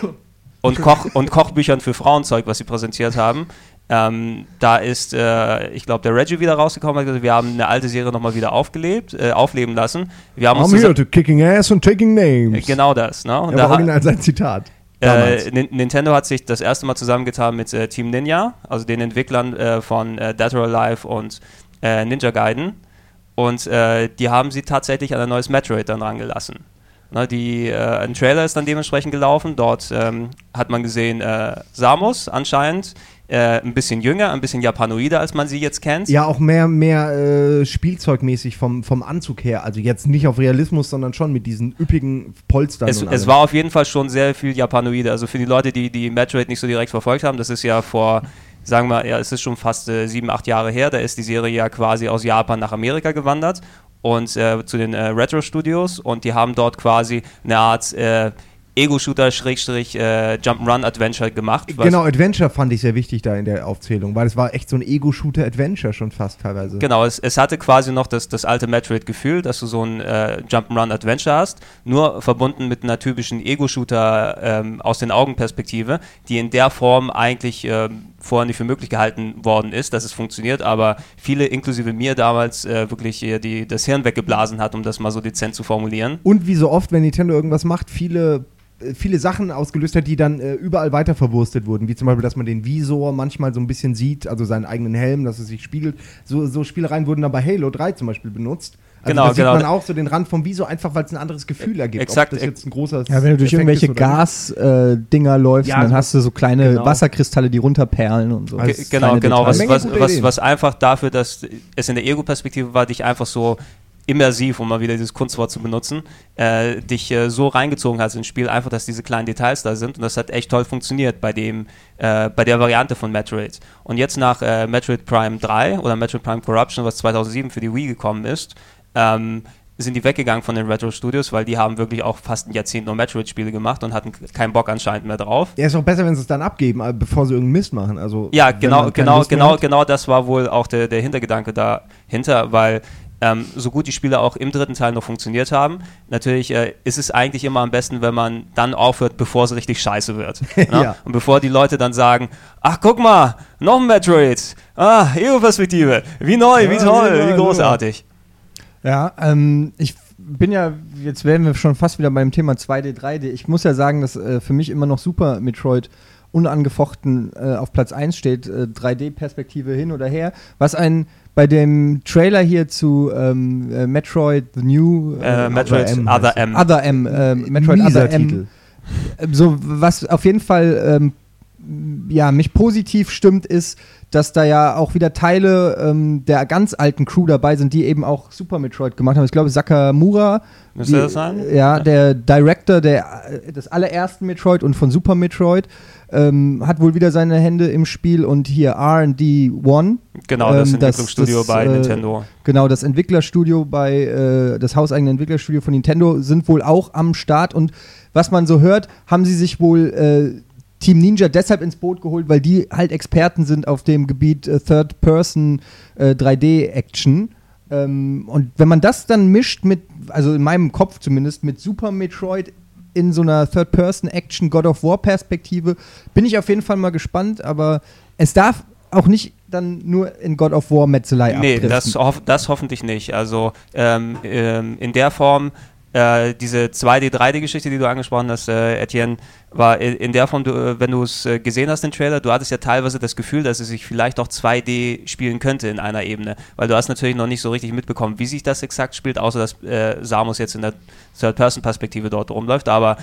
S1: (coughs) und, Koch, und Kochbüchern für Frauenzeug, was sie präsentiert haben. Ähm, da ist, äh, ich glaube, der Reggie wieder rausgekommen hat gesagt, wir haben eine alte Serie nochmal wieder aufgelebt, äh, aufleben lassen. Wir haben uns
S2: I'm here to kicking ass and taking names.
S1: genau das. Ne? Und
S2: Ja,
S1: da
S2: war
S1: ha-
S2: original sein Zitat.
S1: Äh, Nin- Nintendo hat sich das erste Mal zusammengetan mit äh, Team Ninja, also den Entwicklern äh, von äh, Dead or Alive und äh, Ninja Gaiden. Und äh, die haben sie tatsächlich an ein neues Metroid dann rangelassen. Ne, die, äh, ein Trailer ist dann dementsprechend gelaufen. Dort ähm, hat man gesehen äh, Samus anscheinend, äh, ein bisschen jünger, ein bisschen japanoider, als man sie jetzt kennt.
S2: Ja, auch mehr, mehr äh, spielzeugmäßig vom, vom Anzug her. Also jetzt nicht auf Realismus, sondern schon mit diesen üppigen Polstern.
S1: Es, es war auf jeden Fall schon sehr viel Japanoide. Also für die Leute, die die Metroid nicht so direkt verfolgt haben, das ist ja vor, sagen wir, ja, es ist schon fast äh, sieben, acht Jahre her. Da ist die Serie ja quasi aus Japan nach Amerika gewandert. Und äh, zu den äh, Retro Studios und die haben dort quasi eine Art äh, Ego-Shooter, Schrägstrich, äh, Jump'n'Run-Adventure gemacht.
S2: Genau, Adventure fand ich sehr wichtig da in der Aufzählung, weil es war echt so ein Ego-Shooter-Adventure schon fast teilweise.
S1: Genau, es, es hatte quasi noch das, das alte Metroid-Gefühl, dass du so ein äh, Jump'n'Run-Adventure hast, nur verbunden mit einer typischen Ego-Shooter ähm, aus den Augenperspektive, die in der Form eigentlich ähm, vorher nicht für möglich gehalten worden ist, dass es funktioniert, aber viele, inklusive mir damals, äh, wirklich die, das Hirn weggeblasen hat, um das mal so dezent zu formulieren.
S2: Und wie so oft, wenn Nintendo irgendwas macht, viele äh, viele Sachen ausgelöst hat, die dann äh, überall weiter verwurstet wurden, wie zum Beispiel, dass man den Visor manchmal so ein bisschen sieht, also seinen eigenen Helm, dass es sich spiegelt. So, so Spielereien wurden dann bei Halo 3 zum Beispiel benutzt. Also
S1: Genau,
S2: da sieht
S1: genau.
S2: man auch so den Rand vom Visor, einfach weil es ein anderes Gefühl ergibt.
S1: Exakt.
S2: Ob das jetzt ein großer
S3: Ja, wenn du durch
S2: Effekt
S3: irgendwelche. Gas-Dinger läufst,
S2: Ja,
S3: dann
S2: so-
S3: hast du so kleine
S2: genau.
S3: Wasserkristalle, die runterperlen und so.
S2: Also
S1: Ge- genau, genau. Was, was, was, was einfach dafür, dass es in der Ego-Perspektive war, dich einfach so immersiv, um mal wieder dieses Kunstwort zu benutzen, äh, dich äh, so reingezogen hast ins Spiel, einfach, dass diese kleinen Details da sind und das hat echt toll funktioniert bei dem, äh, bei der Variante von Metroid. Und jetzt nach äh, Metroid Prime 3 oder Metroid Prime Corruption, was 2007 für die Wii gekommen ist, ähm, sind die weggegangen von den Retro Studios, weil die haben wirklich auch fast ein Jahrzehnt nur Metroid-Spiele gemacht und hatten keinen Bock anscheinend mehr drauf.
S2: Ja, ist auch besser, wenn sie es dann abgeben, äh, bevor sie irgendeinen Mist machen. Also,
S1: Ja, genau, genau, genau, genau das war wohl auch der, der Hintergedanke dahinter, weil ähm, so gut die Spiele auch im dritten Teil noch funktioniert haben, natürlich äh, ist es eigentlich immer am besten, wenn man dann aufhört, bevor es richtig scheiße wird. (laughs) ne?
S2: Ja.
S1: Und bevor die Leute dann sagen, ach guck mal, noch ein Metroid, ah, Ego-Perspektive, wie neu, wie
S2: Ja,
S1: toll,
S2: wie neu,
S1: wie
S2: super.
S1: großartig.
S3: Ja, ähm, ich bin ja, jetzt wären wir schon fast wieder beim Thema 2D, 3D. Ich muss ja sagen, dass äh, für mich immer noch Super Metroid unangefochten äh, auf Platz 1 steht, äh, 3D-Perspektive hin oder her. Was ein bei dem Trailer hier zu ähm, äh, Metroid The New
S1: Äh, Metroid
S2: M
S1: Other M.
S3: Other M, äh, Metroid
S2: Mieser
S3: Other M,
S2: Titel.
S3: äh, so was auf jeden Fall ähm, ja mich positiv stimmt ist, dass da ja auch wieder Teile ähm, der ganz alten Crew dabei sind, die eben auch Super Metroid gemacht haben. Ich glaube Sakamura, die-
S1: das sein?
S3: Ja, der Director der, äh, des allerersten Metroid und von Super Metroid ähm, hat wohl wieder seine Hände im Spiel und hier R&D One.
S1: Genau, das
S3: Ähm,
S1: Entwicklungsstudio
S3: das,
S1: bei
S3: äh,
S1: Nintendo.
S3: Genau, das Entwicklerstudio bei, äh, das hauseigene Entwicklerstudio von Nintendo sind wohl auch am Start und was man so hört, haben sie sich wohl äh, Team Ninja deshalb ins Boot geholt, weil die halt Experten sind auf dem Gebiet äh, Third-Person äh, 3D-Action. Ähm, und wenn man das dann mischt mit, also in meinem Kopf zumindest, mit Super Metroid in so einer Third-Person-Action God of War-Perspektive, bin ich auf jeden Fall mal gespannt, aber es darf auch nicht dann nur in God of War Metzelei
S1: Nee, das, hoff, das hoffentlich nicht. Also ähm, ähm, in der Form, äh, diese 2D, 3D-Geschichte, die du angesprochen hast, äh, Etienne, war in, der Form, du, äh, wenn du es äh, gesehen hast, den Trailer, du hattest ja teilweise das Gefühl, dass es sich vielleicht auch 2D spielen könnte in einer Ebene, weil du hast natürlich noch nicht so richtig mitbekommen, wie sich das exakt spielt, außer dass äh, Samus jetzt in der Third-Person-Perspektive dort rumläuft, aber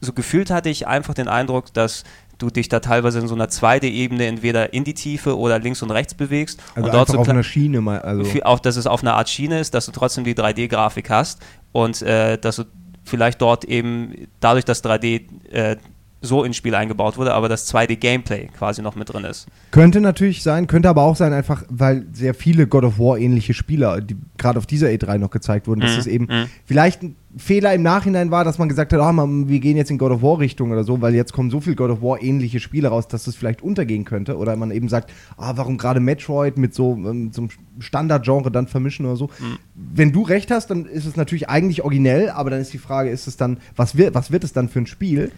S1: so gefühlt hatte ich einfach den Eindruck, dass du dich da teilweise in so einer 2D-Ebene entweder in die Tiefe oder links und rechts bewegst
S2: Also
S1: und dort so
S2: auf einer Schiene mal. Also.
S1: auch, dass es auf einer Art Schiene ist, dass du trotzdem die 3D-Grafik hast und äh, dass du vielleicht dort eben dadurch, dass 3D äh, so ins Spiel eingebaut wurde, aber das 2D-Gameplay quasi noch mit drin ist.
S2: Könnte natürlich sein, könnte aber auch sein, einfach weil sehr viele God of War ähnliche Spieler, die gerade auf dieser E3 noch gezeigt wurden, dass
S1: Mhm,
S2: es eben
S1: mhm.
S2: vielleicht ein Fehler im Nachhinein war, dass man gesagt hat, ah, man, wir gehen jetzt in God of War Richtung oder so, weil jetzt kommen so viel God of War ähnliche Spiele raus, dass das vielleicht untergehen könnte. Oder man eben sagt, ah, warum gerade Metroid mit so, ähm, einem Standardgenre dann vermischen oder so.
S1: Mhm.
S2: Wenn du recht hast, dann ist es natürlich eigentlich originell, aber dann ist die Frage, ist es dann, was wird, was wird es dann für ein Spiel?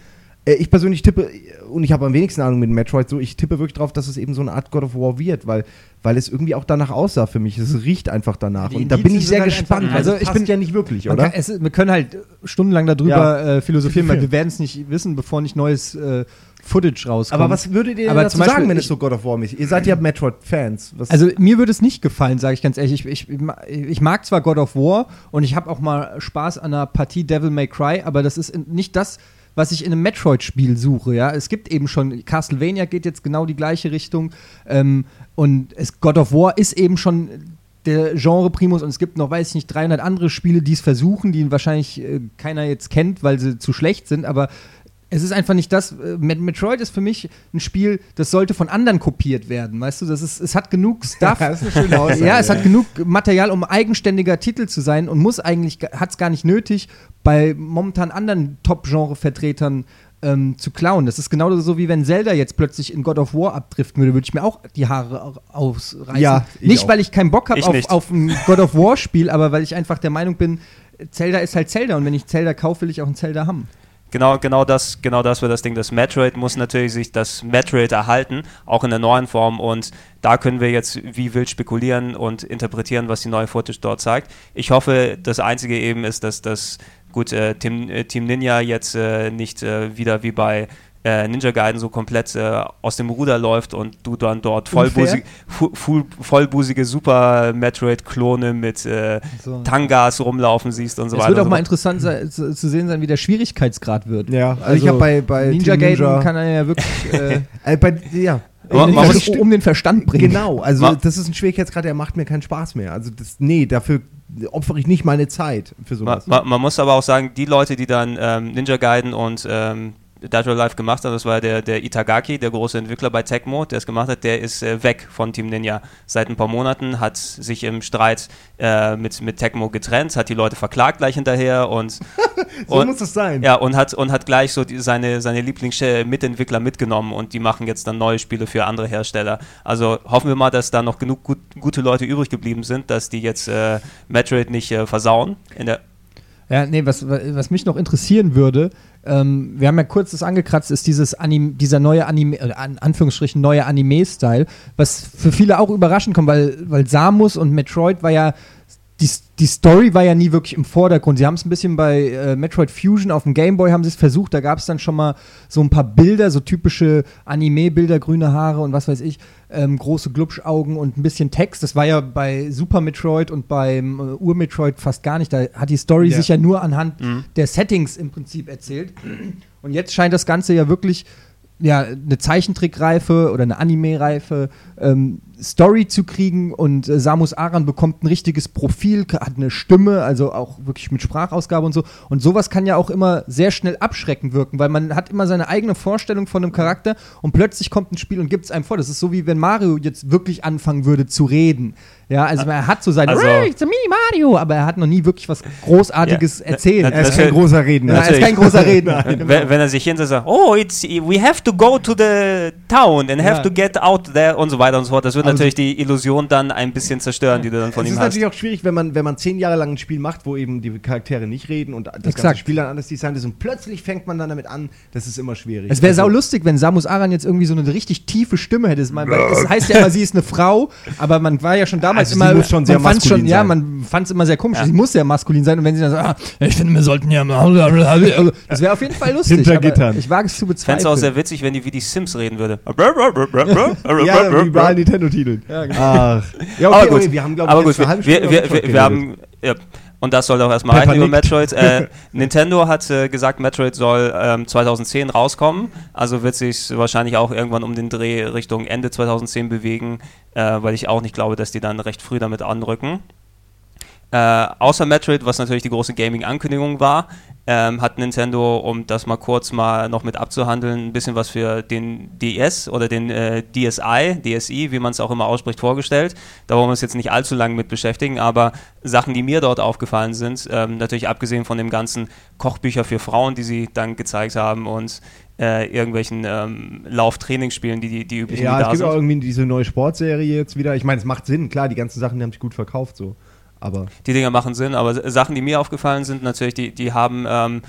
S2: Äh, Ich persönlich tippe, und ich habe am wenigsten Ahnung mit Metroid, so ich tippe wirklich drauf, dass es eben so eine Art God of War wird, weil, weil es irgendwie auch danach aussah für mich. Es riecht einfach danach.
S3: Die
S2: und da bin
S3: Indizien
S2: ich sehr
S3: halt
S2: gespannt. Also
S3: also
S2: ich bin ja nicht wirklich, oder?
S3: kann, es, wir können halt stundenlang darüber äh, philosophieren, weil wir werden es nicht wissen, bevor nicht neues äh, Footage rauskommt.
S2: aber was würdet ihr
S3: Aber
S2: dazu
S3: Beispiel,
S2: sagen, wenn es so God of War ist? Ihr seid ja Metroid-Fans.
S3: Also mir würde es nicht gefallen, sage ich ganz ehrlich. Ich, ich, ich mag zwar God of War und ich habe auch mal Spaß an einer Partie Devil May Cry, aber das ist nicht das, was ich in einem Metroid-Spiel suche. Ja, es gibt eben schon Castlevania geht jetzt genau die gleiche Richtung ähm, und es, God of War ist eben schon der Genre Primus und es gibt noch, weiß ich nicht, 300 andere Spiele, die es versuchen, die wahrscheinlich äh, keiner jetzt kennt, weil sie zu schlecht sind, aber Es ist einfach nicht das. äh, Met Metroid ist für mich ein Spiel, das sollte von anderen kopiert werden. Weißt du, das ist, es hat genug (laughs) Stuff.
S2: schöne Aussage,
S3: ja, es
S2: ja.
S3: hat genug Material, um eigenständiger Titel zu sein und muss eigentlich, hat es gar nicht nötig, bei momentan anderen Top-Genre-Vertretern ähm, zu klauen. Das ist genauso so, wie wenn Zelda jetzt plötzlich in God of War abdriften würde, würde ich mir auch die Haare au- ausreißen.
S2: Ja, ich
S3: nicht,
S2: auch.
S3: weil ich keinen Bock habe auf, auf ein God of War-Spiel, aber weil ich einfach der Meinung bin, Zelda ist halt Zelda und wenn ich Zelda kaufe, will ich auch ein Zelda haben.
S1: Genau, genau das, genau das wird das Ding. Das Metroid muss natürlich sich das Metroid erhalten, auch in der neuen Form. Und da können wir jetzt wie wild spekulieren und interpretieren, was die neue Footage dort zeigt. Ich hoffe, das Einzige eben ist, dass das gut äh, Team, äh, Team Ninja jetzt äh, nicht äh, wieder wie bei äh, Ninja Gaiden so komplett äh, aus dem Ruder läuft und du dann dort vollbusig, fu, fu, vollbusige Super Metroid-Klone mit äh,
S3: So.
S1: Tangas rumlaufen siehst und so
S3: es
S1: weiter.
S3: wird auch mal interessant sein, zu, zu sehen sein, wie der Schwierigkeitsgrad wird.
S2: Ja, also, ich habe bei, bei
S3: Ninja
S2: Team
S3: Gaiden kann er ja wirklich (laughs) äh,
S2: äh, bei, ja.
S1: Man-
S3: um,
S1: man
S3: den
S1: muss-
S3: um den Verstand bringen.
S2: Genau, also
S1: Ma-
S2: das ist ein Schwierigkeitsgrad, der macht mir keinen Spaß mehr. Also das, nee, dafür opfere ich nicht meine Zeit für
S1: Man,
S2: sowas.
S1: man, man muss aber auch sagen, die Leute, die dann ähm, Ninja Gaiden und ähm, Dead or Alive gemacht haben, das war der, der Itagaki, der große Entwickler bei Tecmo, der es gemacht hat, der ist äh, weg von Team Ninja. Seit ein paar Monaten hat sich im Streit äh, mit, mit Tecmo getrennt, hat die Leute verklagt gleich hinterher und, (laughs)
S2: so
S1: und
S2: muss es sein.
S1: ja, und hat, und hat gleich so die, seine, seine Lieblingsmitentwickler mitgenommen und die machen jetzt dann neue Spiele für andere Hersteller. Also hoffen wir mal, dass da noch genug gut, gute Leute übrig geblieben sind, dass die jetzt äh, Metroid nicht äh, versauen. In der,
S3: Ja, nee, was, was mich noch interessieren würde, ähm, wir haben ja kurz das angekratzt, ist dieses Anim dieser neue Anime, äh, an Anführungsstrichen neue Anime-Style, was für viele auch überraschend kommt, weil, weil Samus und Metroid war ja, die, die Story war ja nie wirklich im Vordergrund. Sie haben es ein bisschen bei äh, Metroid Fusion auf dem Gameboy haben sie es versucht, da gab es dann schon mal so ein paar Bilder, so typische Anime-Bilder, grüne Haare und was weiß ich, ähm, große Glubschaugen und ein bisschen Text. Das war ja bei Super Metroid und beim äh, Ur-Metroid fast gar nicht. Da hat die Story
S2: Ja.
S3: sich ja nur anhand der Settings im Prinzip erzählt. Und jetzt scheint das Ganze ja wirklich ja, eine Zeichentrickreife oder eine Anime-reife ähm, Story zu kriegen und äh, Samus Aran bekommt ein richtiges Profil, hat eine Stimme, also auch wirklich mit Sprachausgabe und so. Und sowas kann ja auch immer sehr schnell abschreckend wirken, weil man hat immer seine eigene Vorstellung von einem Charakter und plötzlich kommt ein Spiel und gibt es einem vor. Das ist so wie wenn Mario jetzt wirklich anfangen würde zu reden. Ja, also er hat so seine
S1: Also-
S3: "Hey, it's me, Mario, aber er hat noch nie wirklich was Großartiges
S1: Ja.
S3: erzählt.
S1: Na-
S2: Er ist kein großer Redner.
S3: Ja, er ist kein großer (laughs) Redner. Genau.
S1: wenn, wenn er sich hinsetzt sagt, oh, it's, we have to go to the town and have
S3: Ja.
S1: to get out there und so weiter und so fort. Das wird
S2: Also-
S1: natürlich die Illusion dann ein bisschen zerstören, die du dann von
S2: es
S1: ihm
S2: ist
S1: hast.
S2: natürlich auch schwierig, wenn man, wenn man zehn Jahre lang ein Spiel macht, wo eben die Charaktere nicht reden und das ganze
S3: Exakt.
S2: Spiel dann anders designt ist und plötzlich fängt man dann damit an, das ist immer schwierig.
S3: Es wäre
S2: Also-
S3: saulustig, wenn Samus Aran jetzt irgendwie so eine richtig tiefe Stimme hätte. Es Es heißt ja immer, sie ist eine Frau, aber man war ja schon damals
S2: Also sie
S3: immer.
S2: muss schon sehr
S3: man
S2: maskulin
S3: Ja,
S2: sein.
S3: man fand es immer sehr komisch.
S1: Ja.
S3: Sie muss sehr maskulin sein. Und wenn sie dann sagt, ah, ich finde, wir sollten ja. Das wäre auf jeden Fall lustig.
S2: Hinter Gittern.
S3: Ich wage es zu
S1: Ich fände es
S3: bezweifeln.
S1: auch sehr witzig, wenn die wie die Sims reden würde.
S2: Ja, wie bei allen Nintendo-Titeln.
S3: Ja, genau.
S2: Ach. (laughs) Ja,
S1: aber
S2: okay,
S1: gut,
S2: okay, wir haben, glaube
S1: aber
S2: ich,
S1: gut,
S2: eine
S1: wir, haben, ja, und das soll auch erstmal reichen über. Metroid. Äh, (laughs) Nintendo hat äh, gesagt, Metroid soll ähm, 2010 rauskommen, also wird sich wahrscheinlich auch irgendwann um den Dreh Richtung Ende 2010 bewegen, äh, weil ich auch nicht glaube, dass die dann recht früh damit anrücken. Äh, außer Metroid, was natürlich die große Gaming-Ankündigung war, ähm, hat Nintendo, um das mal kurz mal noch mit abzuhandeln, ein bisschen was für den DS oder den äh, DSi, DSi, wie man es auch immer ausspricht, vorgestellt. Da wollen wir uns jetzt nicht allzu lange mit beschäftigen, aber Sachen, die mir dort aufgefallen sind, ähm, natürlich abgesehen von dem ganzen Kochbücher für Frauen, die sie dann gezeigt haben und äh, irgendwelchen ähm, Lauftrainingsspielen, die, die, die üblichen,
S2: Ja,
S1: die
S2: es
S1: da
S2: gibt
S1: sind.
S2: auch irgendwie diese neue Sportserie jetzt wieder. Ich meine, es macht Sinn, klar, die ganzen Sachen, die haben sich gut verkauft, so. Aber
S1: die Dinger machen Sinn, aber Sachen, die mir aufgefallen sind, natürlich, die, die haben ähm,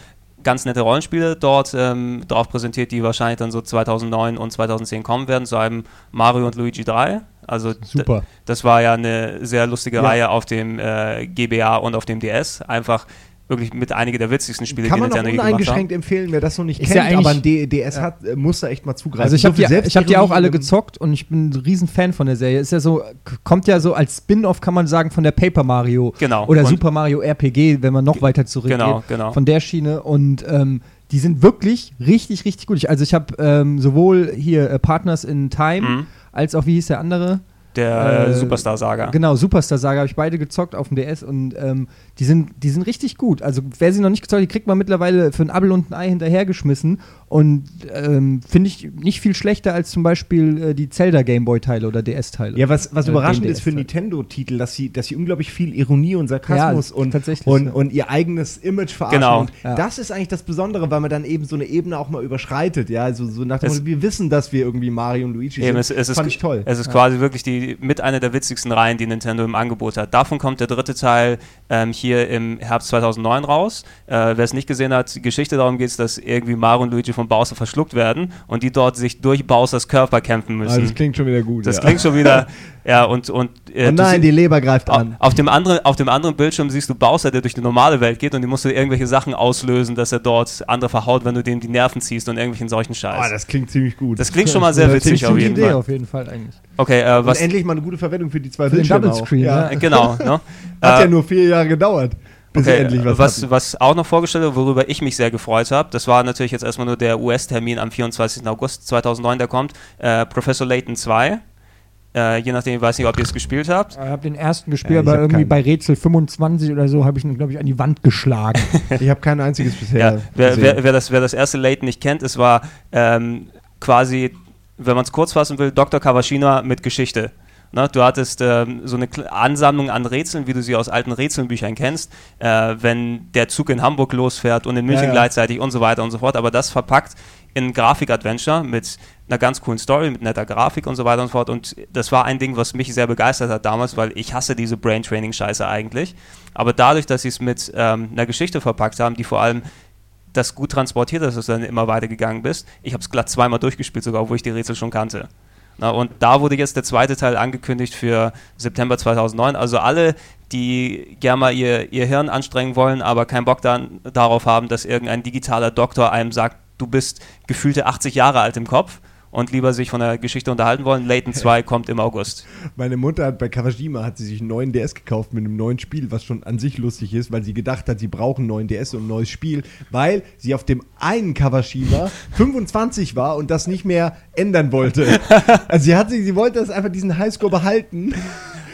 S1: ganz nette Rollenspiele dort ähm, drauf präsentiert, die wahrscheinlich dann so 2009 und 2010 kommen werden, zu einem Mario und Luigi 3. Also
S3: Super.
S1: das war ja eine sehr lustige
S2: Ja.
S1: Reihe auf dem äh, GBA und auf dem DS. Einfach wirklich mit einige der witzigsten Spiele,
S2: kann
S1: die
S2: man auch
S1: Nintendo
S2: uneingeschränkt empfehlen, wer das noch nicht
S3: Ist ja
S2: kennt,
S3: eigentlich-
S2: aber ein DS hat, äh, muss da echt mal zugreifen.
S3: Also ich habe die, ich hab die auch alle gezockt und ich bin ein riesen Fan von der Serie. Ist ja so, kommt ja so als Spin-off, kann man sagen, von der Paper Mario
S1: Genau.
S3: oder
S1: Und-
S3: Super Mario RPG, wenn man noch weiter zurückgeht.
S1: Genau, genau.
S3: Von der Schiene und ähm, die sind wirklich richtig, richtig gut. Ich, also ich habe ähm, sowohl hier äh, Partners in Time
S1: Mhm.
S3: als auch, wie hieß der andere?
S1: Der
S3: Äh,
S1: Superstar-Saga.
S3: Genau, Superstar Saga habe ich beide gezockt auf dem DS und ähm, die, sind, die sind richtig gut. Also wer sie noch nicht gezockt hat, die kriegt man mittlerweile für ein Abel und ein Ei hinterhergeschmissen Und ähm, finde ich nicht viel schlechter als zum Beispiel äh, die Zelda Gameboy-Teile oder DS-Teile.
S2: Ja, was, was
S3: Äh,
S2: überraschend ist für. Nintendo-Titel, dass sie, dass sie unglaublich viel Ironie und Sarkasmus
S3: Ja,
S2: und,
S3: tatsächlich,
S2: und,
S3: ja.
S2: und ihr eigenes Image verarschen.
S1: Genau.
S2: Und
S3: Ja.
S2: Das ist eigentlich das Besondere, weil man dann eben so eine Ebene auch mal überschreitet. Ja, also so nach dem Motto, wir wissen, dass wir irgendwie Mario und Luigi
S1: Eben,
S2: sind.
S1: es, es ist,
S2: Fand ich toll.
S1: Es ist quasi wirklich die, mit einer der witzigsten Reihen, die Nintendo im Angebot hat. Davon kommt der dritte Teil ähm, hier im Herbst 2009 raus. Äh, Wer es nicht gesehen hat, die Geschichte darum geht, dass irgendwie Mario und Luigi von Bowser verschluckt werden und die dort sich durch Bowsers Körper kämpfen müssen.
S2: Also, das klingt schon wieder gut.
S1: Das
S2: ja.
S1: klingt schon wieder, (laughs) ja, und, und äh,
S2: Oh nein, die Leber greift an.
S1: Auf dem, anderen, auf dem anderen Bildschirm siehst du Bowser, der durch die normale Welt geht und die musst du irgendwelche Sachen auslösen, dass er dort andere verhaut, wenn du dem die Nerven ziehst und irgendwelchen solchen Scheiß.
S2: das klingt ziemlich gut.
S1: das klingt schon mal sehr
S3: Das
S1: witzig
S3: ist
S1: auf
S3: eine
S1: jeden
S3: Idee
S1: Fall.
S3: auf jeden Fall eigentlich.
S1: Okay, äh,
S2: und
S1: was.
S2: endlich mal eine gute Verwendung für die zwei Bildschirme
S3: Double. Screen,
S2: ja.
S3: ja.
S1: Genau, ne? (laughs)
S2: Hat
S1: Äh,
S2: ja nur vier Jahre gedauert, bis
S1: Okay,
S2: endlich was,
S1: was,
S2: hatten.
S1: was auch noch vorgestellt wurde, worüber ich mich sehr gefreut habe, das war natürlich jetzt erstmal nur der US-Termin am 24. August 2009, der kommt. Äh, Professor Layton 2. Äh, je nachdem, ich weiß nicht, ob ihr es gespielt habt.
S3: Ich habe den ersten gespielt,
S2: ich
S3: aber irgendwie
S2: keinen.
S3: bei Rätsel 25 oder so habe ich ihn, glaube ich, an die Wand geschlagen. (laughs)
S2: Ich habe kein einziges bisher
S1: Ja, wer,
S2: gesehen.
S1: wer, wer, das, wer das erste Layton nicht kennt, es war ähm, quasi, wenn man es kurz fassen will, Dr. Kawashima mit Geschichte. Ne, du hattest ähm, so eine Ansammlung an Rätseln, wie du sie aus alten Rätselbüchern kennst, äh, wenn der Zug in Hamburg losfährt und in München
S2: Ja, ja.
S1: gleichzeitig und so weiter und so fort. Aber das verpackt in Grafik-Adventure mit einer ganz coolen Story, mit netter Grafik und so weiter und so fort. Und das war ein Ding, was mich sehr begeistert hat damals, weil ich hasse diese Brain-Training-Scheiße eigentlich. Aber dadurch, dass sie es mit ähm, einer Geschichte verpackt haben, die vor allem das gut transportiert, dass du dann immer weitergegangen bist. Ich habe es glatt zweimal durchgespielt, sogar, obwohl ich die Rätsel schon kannte. Na, und da wurde jetzt der zweite Teil angekündigt für September 2009. Also alle, die gerne mal ihr, ihr Hirn anstrengen wollen, aber keinen Bock dann, darauf haben, dass irgendein digitaler Doktor einem sagt, du bist gefühlte 80 Jahre alt im Kopf und lieber sich von der Geschichte unterhalten wollen. Layton (laughs) 2 kommt im August.
S2: Meine Mutter hat bei Kawashima hat sie sich einen neuen DS gekauft mit einem neuen Spiel, was schon an sich lustig ist, weil sie gedacht hat, sie brauchen einen neuen DS und ein neues Spiel, weil sie auf dem einen Kawashima (laughs) 25 war und das nicht mehr ändern wollte. (laughs) Also sie hat sich, sie wollte das einfach diesen Highscore behalten.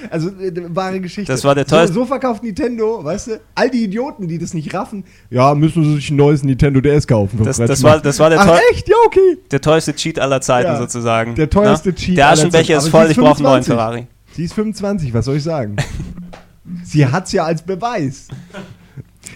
S2: Also äh, wahre Geschichte.
S1: Das war der
S2: so,
S1: teuerste-
S2: so verkauft Nintendo, weißt du? All die Idioten, die das nicht raffen, ja, müssen sie sich ein neues Nintendo DS kaufen.
S1: Das, das, war, das war der,
S2: Ach echt? Ja, okay.
S1: der teuerste Cheat aller Zeiten
S2: Ja,
S1: sozusagen.
S2: der teuerste
S1: Na?
S2: Cheat
S1: Der Aschenbecher ist voll, ich brauche einen neuen
S2: 25.
S1: Ferrari.
S2: Sie ist 25, was soll ich sagen? (laughs) Sie hat's ja als Beweis.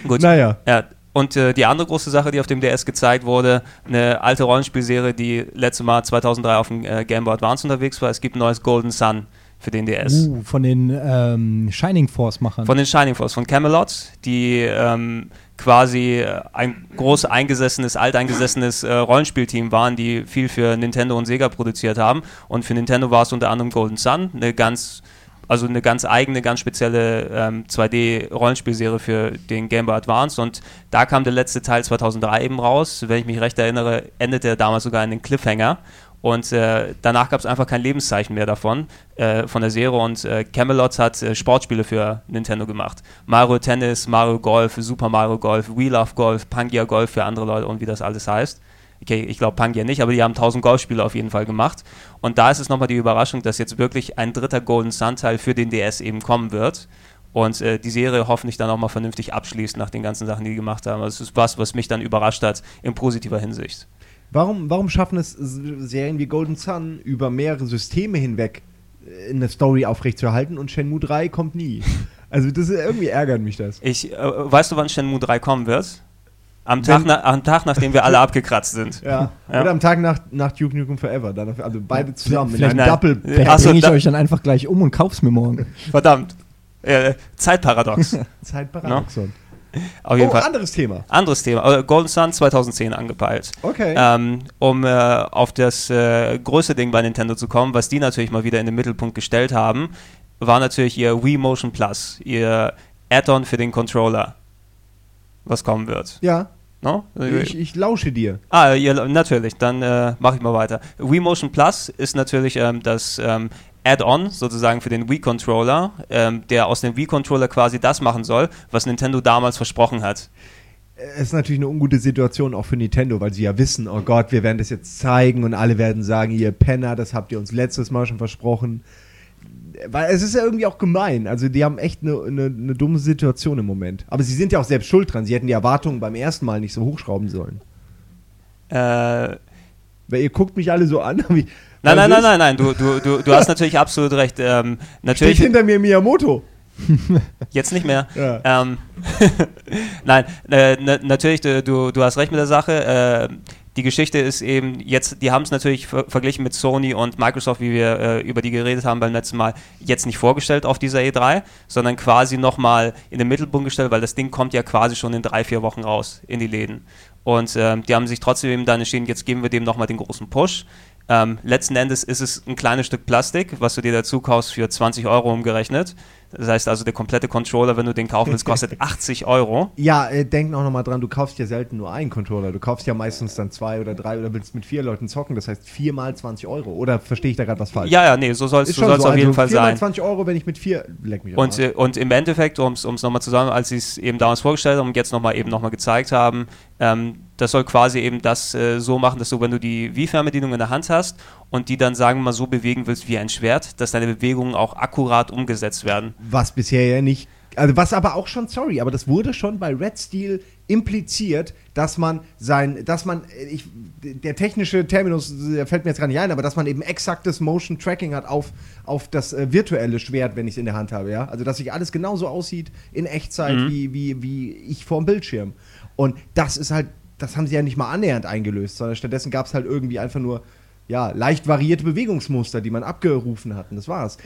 S1: Gut.
S2: Naja.
S1: Ja, und äh, die andere große Sache, die auf dem DS gezeigt wurde, eine alte Rollenspielserie, die letzte Mal 2003 auf dem äh, Game Boy Advance unterwegs war. Es gibt ein neues Golden Sun für den DS.
S3: Uh, von den ähm, Shining Force-Machern.
S1: Von den Shining Force, von Camelot, die ähm, quasi äh, ein groß eingesessenes, alteingesessenes äh, Rollenspielteam waren, die viel für Nintendo und Sega produziert haben. Und für Nintendo war es unter anderem Golden Sun, eine ganz, also eine ganz eigene, ganz spezielle ähm, 2D-Rollenspielserie für den Game Boy Advance. Und da kam der letzte Teil 2003 eben raus. Wenn ich mich recht erinnere, endete er damals sogar in den Cliffhanger. Und äh, danach gab es einfach kein Lebenszeichen mehr davon, äh, von der Serie. Und äh, Camelot hat äh, Sportspiele für Nintendo gemacht. Mario Tennis, Mario Golf, Super Mario Golf, We Love Golf, Pangia Golf für andere Leute und wie das alles heißt. Okay, ich glaube Pangia nicht, aber die haben 1000 Golfspiele auf jeden Fall gemacht. Und da ist es nochmal die Überraschung, dass jetzt wirklich ein dritter Golden Sun-Teil für den DS eben kommen wird. Und äh, die Serie hoffentlich dann auch mal vernünftig abschließt nach den ganzen Sachen, die die gemacht haben. Also es ist was, was mich dann überrascht hat in positiver Hinsicht.
S2: Warum, warum schaffen es Serien wie Golden Sun über mehrere Systeme hinweg äh, eine Story aufrechtzuerhalten und Shenmue 3 kommt nie? (laughs) Also das ist, irgendwie ärgert mich das.
S1: Ich, äh, weißt du, wann Shenmue 3 kommen wird? Am Tag, na, am Tag, nachdem wir alle (laughs) abgekratzt sind.
S2: Ja.
S1: Ja.
S2: Oder am Tag nach, nach Duke Nukem Forever. Dann, auf- also beide zusammen in
S3: Vielleicht
S2: einem
S1: nein.
S2: Doppel.
S3: Vielleicht bringe ich
S1: da-
S3: euch dann einfach gleich um und kauf's mir morgen.
S1: Verdammt. Äh, Zeitparadox. (laughs)
S2: Zeitparadoxon.
S1: Auf jeden
S2: Oh,
S1: Fall.
S2: anderes Thema.
S1: Anderes Thema. Äh, Golden Sun 2010 angepeilt.
S2: Okay.
S1: Ähm, um äh, auf das äh, größte Ding bei Nintendo zu kommen, was die natürlich mal wieder in den Mittelpunkt gestellt haben, war natürlich ihr Wii Motion Plus, ihr Add-on für den Controller, was kommen wird.
S2: ja,
S1: No?
S2: ich, ich lausche dir.
S1: Ah, ja, natürlich, dann äh, mache ich mal weiter. Wii Motion Plus ist natürlich ähm, das ähm, Add-on sozusagen für den Wii-Controller, ähm, der aus dem Wii-Controller quasi das machen soll, was Nintendo damals versprochen hat.
S2: Es ist natürlich eine ungute Situation auch für Nintendo, weil sie ja wissen, oh Gott, wir werden das jetzt zeigen und alle werden sagen, ihr Penner, das habt ihr uns letztes Mal schon versprochen. Weil es ist ja irgendwie auch gemein. Also die haben echt eine, eine, eine dumme Situation im Moment. Aber sie sind ja auch selbst schuld dran. Sie hätten die Erwartungen beim ersten Mal nicht so hochschrauben sollen.
S1: Äh,
S2: Weil ihr guckt mich alle so an. (laughs) Wie,
S1: nein, nein, nein, nein, nein, du, du, du, du hast natürlich absolut recht. Ähm,
S2: Steht
S1: natürlich,
S2: hinter mir Miyamoto. (laughs)
S1: jetzt nicht mehr.
S2: Ja.
S1: Ähm, (laughs) nein, äh, na, natürlich, du, du, du hast recht mit der Sache. Äh, die Geschichte ist eben, jetzt, die haben es natürlich ver verglichen mit Sony und Microsoft, wie wir äh, über die geredet haben beim letzten Mal, jetzt nicht vorgestellt auf dieser E3, sondern quasi nochmal in den Mittelpunkt gestellt, weil das Ding kommt ja quasi schon in drei, vier Wochen raus in die Läden. Und ähm, die haben sich trotzdem eben dann entschieden, jetzt geben wir dem nochmal den großen Push. Ähm, letzten Endes ist es ein kleines Stück Plastik, was du dir dazu kaufst für 20 Euro umgerechnet. Das heißt also, der komplette Controller, wenn du den kaufen willst, kostet (laughs) 80 Euro.
S2: Ja, äh, denk auch nochmal dran, du kaufst ja selten nur einen Controller. Du kaufst ja meistens dann zwei oder drei oder willst mit vier Leuten zocken. Das heißt viermal 20 Euro. Oder verstehe ich da gerade was falsch?
S1: Ja, ja, nee, so soll es so soll's auf jeden Fall
S2: viermal
S1: sein.
S2: 20 Euro, wenn ich mit vier. Leck mich
S1: Und, äh, und im Endeffekt, um es nochmal zu sagen, als sie es eben damals vorgestellt haben und jetzt nochmal eben nochmal gezeigt haben, ähm, das soll quasi eben das äh, so machen, dass du, wenn du die Wii-Fernbedienung in der Hand hast und die dann, sagen wir mal, so bewegen willst wie ein Schwert, dass deine Bewegungen auch akkurat umgesetzt werden.
S2: Was bisher ja nicht. Also was aber auch schon, sorry, aber das wurde schon bei Red Steel impliziert, dass man sein, dass man, äh, ich, der technische Terminus der fällt mir jetzt gar nicht ein, aber dass man eben exaktes Motion Tracking hat auf, auf das äh, virtuelle Schwert, wenn ich es in der Hand habe, ja. Also dass sich alles genauso aussieht in Echtzeit
S1: Mhm.
S2: wie, wie, wie ich vorm Bildschirm. Und das ist halt, das haben sie ja nicht mal annähernd eingelöst, sondern stattdessen gab es halt irgendwie einfach nur, ja, leicht variierte Bewegungsmuster, die man abgerufen hat. Und das war's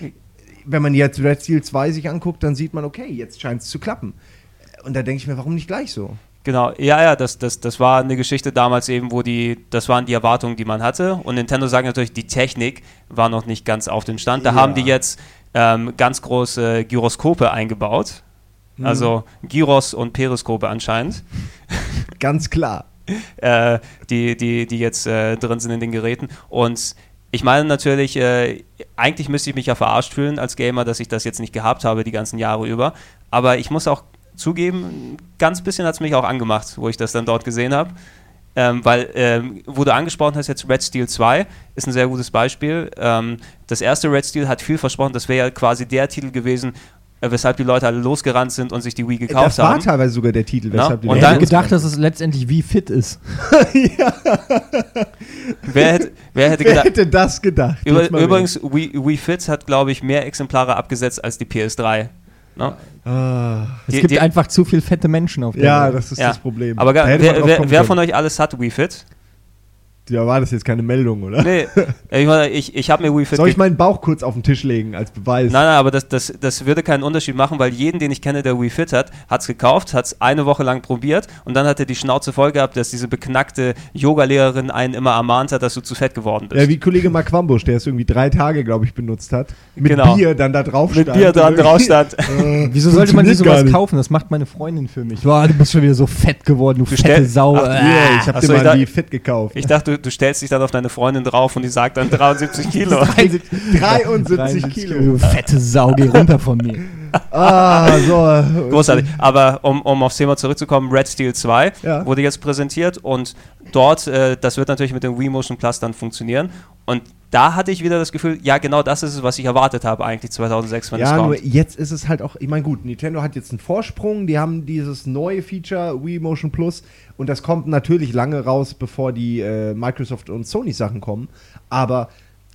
S2: wenn man jetzt Red Steel 2 sich anguckt, dann sieht man, okay, jetzt scheint es zu klappen. Und da denke ich mir, warum nicht gleich so?
S1: Genau, ja, ja, das, das, das war eine Geschichte damals eben, wo die, das waren die Erwartungen, die man hatte. Und Nintendo sagt natürlich, die Technik war noch nicht ganz auf dem Stand. Da
S2: Ja.
S1: haben die jetzt ähm, ganz große Gyroskope eingebaut.
S2: Mhm.
S1: Also Gyros und Periskope anscheinend.
S2: Ganz klar. (laughs)
S1: äh, die, die, die jetzt äh, drin sind in den Geräten. Und ich meine natürlich, äh, eigentlich müsste ich mich ja verarscht fühlen als Gamer, dass ich das jetzt nicht gehabt habe die ganzen Jahre über. Aber ich muss auch zugeben, ein ganz bisschen hat es mich auch angemacht, wo ich das dann dort gesehen habe. Ähm, weil, ähm, wo du angesprochen hast, jetzt Red Steel 2 ist ein sehr gutes Beispiel. Ähm, das erste Red Steel hat viel versprochen, das wäre ja quasi der Titel gewesen, weshalb die Leute alle losgerannt sind und sich die Wii gekauft
S2: das war
S1: haben.
S2: teilweise sogar der Titel,
S1: Ja,
S2: weshalb die
S1: und
S3: Ich
S2: Leute
S1: dann-
S3: hätte gedacht, dass es letztendlich wie fit ist. (laughs)
S1: Wer hätte, wer hätte.
S2: Wer
S1: gedacht,
S2: hätte das gedacht?
S1: Über, übrigens, Wii, Wii Fit hat, glaube ich, mehr Exemplare abgesetzt als die PS3. Ne?
S2: ehrlich. Ah,
S3: Es
S1: Die-
S3: gibt
S1: die-
S3: einfach zu viel fette Menschen auf der
S2: ja,
S3: Welt.
S2: das ist
S1: Ja.
S2: das Problem.
S1: Aber
S2: Da
S1: wer, wer, wer von euch alles hat Wii Fit?
S2: Ja, war das jetzt keine Meldung, oder?
S1: Nee, (laughs) ich, ich, ich habe mir Wii Fit
S2: Soll ich meinen Bauch kurz auf den Tisch legen als Beweis?
S1: Nein, nein, aber das, das, das würde keinen Unterschied machen, weil jeden, den ich kenne, der Wii Fit hat, hat es gekauft, hat es eine Woche lang probiert und dann hat er die Schnauze voll gehabt, dass diese beknackte Yogalehrerin einen immer ermahnt hat, dass du zu fett geworden bist.
S2: Ja, wie Kollege Mark Wambusch, der es irgendwie drei Tage, glaube ich, benutzt hat. Mit
S1: Genau.
S2: Bier dann da drauf
S1: Mit
S2: stand.
S1: Bier dran drauf stand. (laughs)
S2: Äh,
S3: Wieso sollte man sich sowas
S2: nicht.
S3: kaufen? Das macht meine Freundin für mich. Boah, du bist schon wieder so fett geworden, du,
S1: Du
S3: fette Sau.
S1: Ach,
S3: Äh.
S2: Yeah, ich habe dir mal die fit gekauft.
S1: Ich dachte, du, stellst dich dann auf deine Freundin drauf und die sagt dann 73 Kilo. (laughs)
S2: 73 Kilo.
S3: Du fette Sau, geh runter von mir. (laughs)
S2: Ah, so.
S1: Großartig. Aber um, um aufs Thema zurückzukommen, Red Steel 2
S2: Ja.
S1: wurde jetzt präsentiert und dort, äh, das wird natürlich mit dem Wii Motion Plus dann funktionieren. Und da hatte ich wieder das Gefühl, ja, genau das ist es, was ich erwartet habe, eigentlich 2006, wenn es
S2: Ja, nur
S1: kommt.
S2: jetzt ist es halt auch, ich meine, gut, Nintendo hat jetzt einen Vorsprung, die haben dieses neue Feature Wii Motion Plus und das kommt natürlich lange raus, bevor die äh, Microsoft und Sony Sachen kommen, aber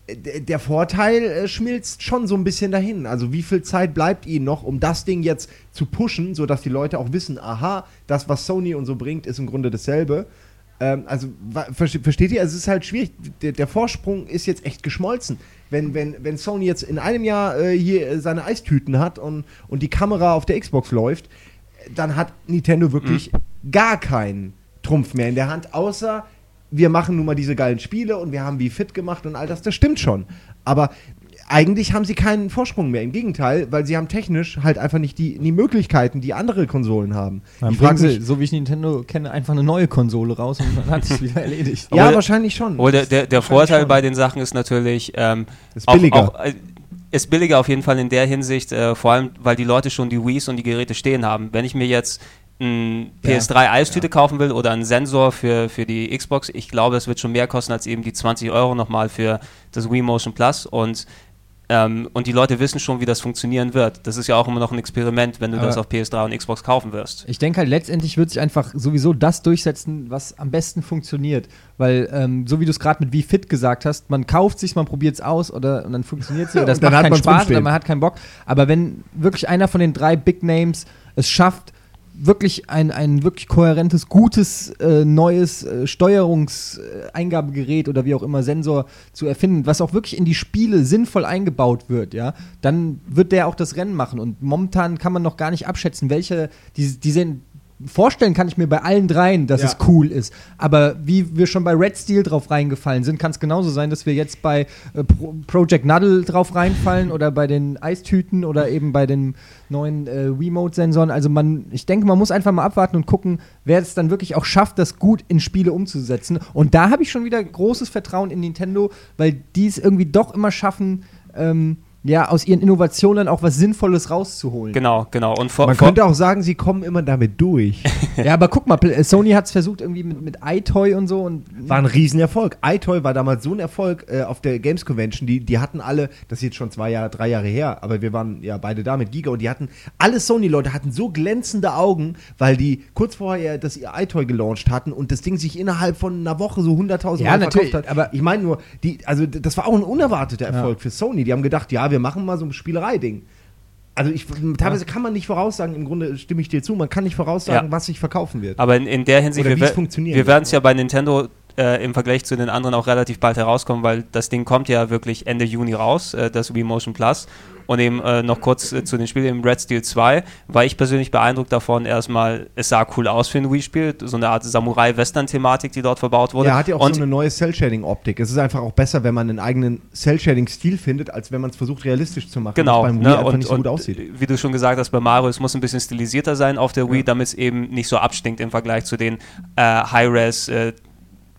S2: äh, der Vorteil äh, schmilzt schon so ein bisschen dahin. Also wie viel Zeit bleibt ihnen noch, um das Ding jetzt zu pushen, sodass die Leute auch wissen, aha, das, was Sony und so bringt, ist im Grunde dasselbe. Ähm, also versteht ihr, also es ist halt schwierig, der, der Vorsprung ist jetzt echt geschmolzen. Wenn, wenn, wenn Sony jetzt in einem Jahr äh, hier äh, seine Eistüten hat und, und die Kamera auf der Xbox läuft, dann hat Nintendo wirklich gar keinen Trumpf mehr in der Hand, außer wir machen nun mal diese geilen Spiele und wir haben wie fit gemacht und all das, das stimmt schon. Aber eigentlich haben sie keinen Vorsprung mehr. Im Gegenteil, weil sie haben technisch halt einfach nicht die, die Möglichkeiten, die andere Konsolen haben.
S3: Dann
S2: ich frage
S3: sie, so wie ich Nintendo kenne, einfach eine neue Konsole raus und dann hat es wieder erledigt.
S2: ja,
S1: Obwohl-
S2: wahrscheinlich schon.
S1: Obwohl der, der, der Vorteil
S2: schon.
S1: bei den Sachen ist natürlich, ähm,
S2: Ist billiger.
S1: Auch, auch, äh, ist billiger auf jeden Fall in der Hinsicht, äh, vor allem, weil die Leute schon die Wii's und die Geräte stehen haben. Wenn ich mir jetzt ein
S2: Ja,
S1: PS3 Eistüte kaufen will oder einen Sensor für, für die Xbox, ich glaube, es wird schon mehr kosten als eben die 20 Euro nochmal für das Wii Motion Plus und Ähm, und die Leute wissen schon, wie das funktionieren wird. Das ist ja auch immer noch ein Experiment, wenn du
S3: Aber
S1: das auf PS3 und Xbox kaufen wirst.
S3: Ich denke halt, letztendlich wird sich einfach sowieso das durchsetzen, was am besten funktioniert. Weil, ähm, so wie du es gerade mit wie fit gesagt hast, man kauft sich, man probiert es aus oder und dann funktioniert es oder (laughs) das macht
S2: hat
S3: keinen Spaß oder man hat keinen Bock. Aber wenn wirklich einer von den drei Big Names es schafft, wirklich ein, ein wirklich kohärentes, gutes, äh, neues äh, Steuerungseingabegerät oder wie auch immer Sensor zu erfinden, was auch wirklich in die Spiele sinnvoll eingebaut wird, ja, dann wird der auch das Rennen machen. Und momentan kann man noch gar nicht abschätzen, welche, die, die sind, vorstellen kann ich mir bei allen dreien, dass
S2: Ja.
S3: es cool ist. Aber wie wir schon bei Red Steel drauf reingefallen sind, kann es genauso sein, dass wir jetzt bei äh, Pro Project Nuddle drauf reinfallen oder bei den Eistüten oder eben bei den neuen äh, Remote-Sensoren. Also man, ich denke, man muss einfach mal abwarten und gucken, wer es dann wirklich auch schafft, das gut in Spiele umzusetzen. Und da habe ich schon wieder großes Vertrauen in Nintendo, weil die es irgendwie doch immer schaffen, ähm, ja, aus ihren Innovationen auch was Sinnvolles rauszuholen.
S1: Genau, genau. Und vor,
S2: Man
S1: vor,
S2: könnte auch sagen, sie kommen immer damit durch. (laughs)
S3: Ja, aber guck mal, äh, Sony hat es versucht irgendwie mit, mit iToy und so und
S2: War ein Riesenerfolg. iToy war damals so ein Erfolg äh, auf der Games Convention. Die, die hatten alle, das ist jetzt schon zwei Jahre, drei Jahre her, aber wir waren ja beide da mit Giga und die hatten, alle Sony-Leute hatten so glänzende Augen, weil die kurz vorher ja das ihr iToy gelauncht hatten und das Ding sich innerhalb von einer Woche so 100.000
S3: Ja,
S2: Mal
S3: natürlich,
S2: verkauft hat.
S3: aber-
S2: ich meine nur, die, also das war auch ein unerwarteter Erfolg für Sony. Die haben gedacht, ja, wir machen mal so ein Spielerei-Ding. Also ich, teilweise kann man nicht voraussagen, im Grunde stimme ich dir zu, man kann nicht voraussagen,
S1: Ja.
S2: was sich verkaufen wird.
S1: aber in, in der Hinsicht,
S2: Oder
S1: wir, wir werden es ja bei Nintendo äh, im Vergleich zu den anderen auch relativ bald herauskommen, weil das Ding kommt ja wirklich Ende Juni raus, äh, das Wii Motion Plus. Und eben äh, noch kurz äh, zu den Spielen, im Red Steel 2 war ich persönlich beeindruckt davon, erstmal, es sah cool aus für ein Wii-Spiel, so eine Art Samurai-Western-Thematik, die dort verbaut wurde.
S2: Ja, hat ja auch
S1: und
S2: so eine neue Cell-Shading-Optik. Es ist einfach auch besser, wenn man einen eigenen Cell-Shading-Stil findet, als wenn man es versucht, realistisch zu machen.
S1: Genau,
S2: was beim Wii
S1: ne?
S2: einfach
S1: und,
S2: nicht so gut aussieht.
S1: wie du schon gesagt hast, bei Mario, es muss ein bisschen stilisierter sein auf der Wii,
S2: Ja.
S1: damit es eben nicht so abstinkt im Vergleich zu den äh, High-Res äh,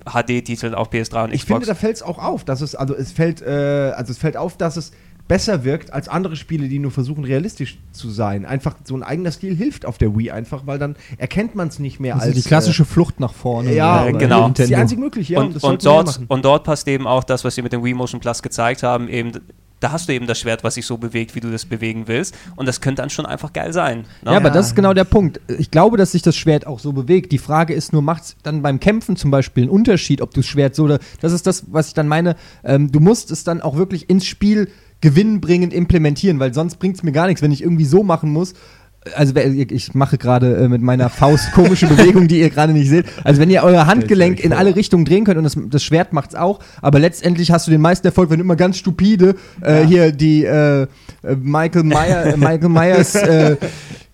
S1: HD-Titeln auf PS3 und
S2: Ich finde,
S1: Xbox.
S2: da fällt es auch auf, dass es, also es fällt, äh, also es fällt auf, dass es besser wirkt als andere Spiele, die nur versuchen, realistisch zu sein. Einfach so ein eigener Stil hilft auf der Wii einfach, weil dann erkennt man es nicht mehr
S3: also
S2: als
S3: die klassische Flucht nach vorne.
S2: Äh, ja,
S1: äh, genau.
S2: Das ist die einzig mögliche, ja.
S1: und, und,
S2: wir
S1: dort, und dort passt eben auch das, was sie mit dem Wii Motion Plus gezeigt haben, eben da hast du eben das Schwert, was sich so bewegt, wie du das bewegen willst. Und das könnte dann schon einfach geil sein. ne?
S3: Ja, aber das ist genau der Punkt. Ich glaube, dass sich das Schwert auch so bewegt. Die Frage ist nur, macht es dann beim Kämpfen zum Beispiel einen Unterschied, ob du das Schwert so oder. Das ist das, was ich dann meine. Ähm, du musst es dann auch wirklich ins Spiel gewinnbringend implementieren, weil sonst bringt es mir gar nichts, wenn ich irgendwie so machen muss. Also ich mache gerade äh, mit meiner Faust (laughs) komische Bewegung, die ihr gerade nicht seht. Also wenn ihr euer Handgelenk in alle Richtungen drehen könnt und das, das Schwert macht's auch, aber letztendlich hast du den meisten Erfolg, wenn du immer ganz stupide äh, hier die äh, äh, Michael Meyer, (laughs) Michael Myers äh,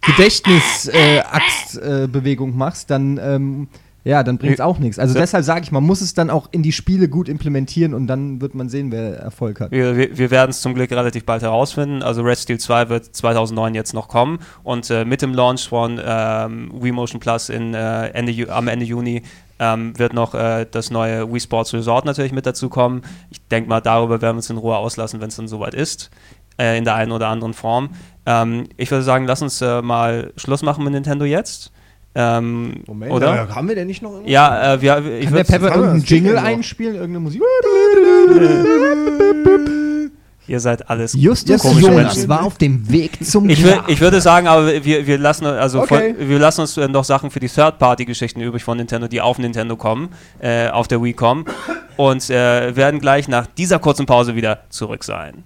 S3: Gedächtnis-Axt-Bewegung äh, machst, dann ähm, ja, dann bringt's auch nichts. Also
S1: Ja.
S3: deshalb sage ich, man muss es dann auch in die Spiele gut implementieren und dann wird man sehen, wer Erfolg hat.
S1: Wir, wir, wir werden es zum Glück relativ bald herausfinden. Also Red Steel 2 wird 2009 jetzt noch kommen und äh, mit dem Launch von ähm, Wii Motion Plus in, äh, Ende, am Ende Juni ähm, wird noch äh, das neue Wii Sports Resort natürlich mit dazu kommen. Ich denke mal, darüber werden wir uns in Ruhe auslassen, wenn es dann soweit ist. Äh, in der einen oder anderen Form. Ähm, ich würde sagen, lass uns äh, mal Schluss machen mit Nintendo jetzt. Ähm,
S2: Moment,
S1: oder?
S2: haben wir denn nicht noch irgendwas?
S1: Ja, äh, wir, ich
S3: Kann der Pepper irgendeinen Jingle einspielen, irgendeine Musik?
S1: ihr seid alles
S3: Justus
S1: komische
S3: Jonas
S1: Menschen.
S3: war auf dem Weg zum
S1: Ich,
S3: Grab.
S1: ich würde sagen, aber wir, wir, lassen, also
S2: Okay.
S1: voll, wir lassen uns äh, noch Sachen für die Third-Party-Geschichten übrig von Nintendo, die auf Nintendo kommen, äh, auf der Wii kommen und äh, werden gleich nach dieser kurzen Pause wieder zurück sein.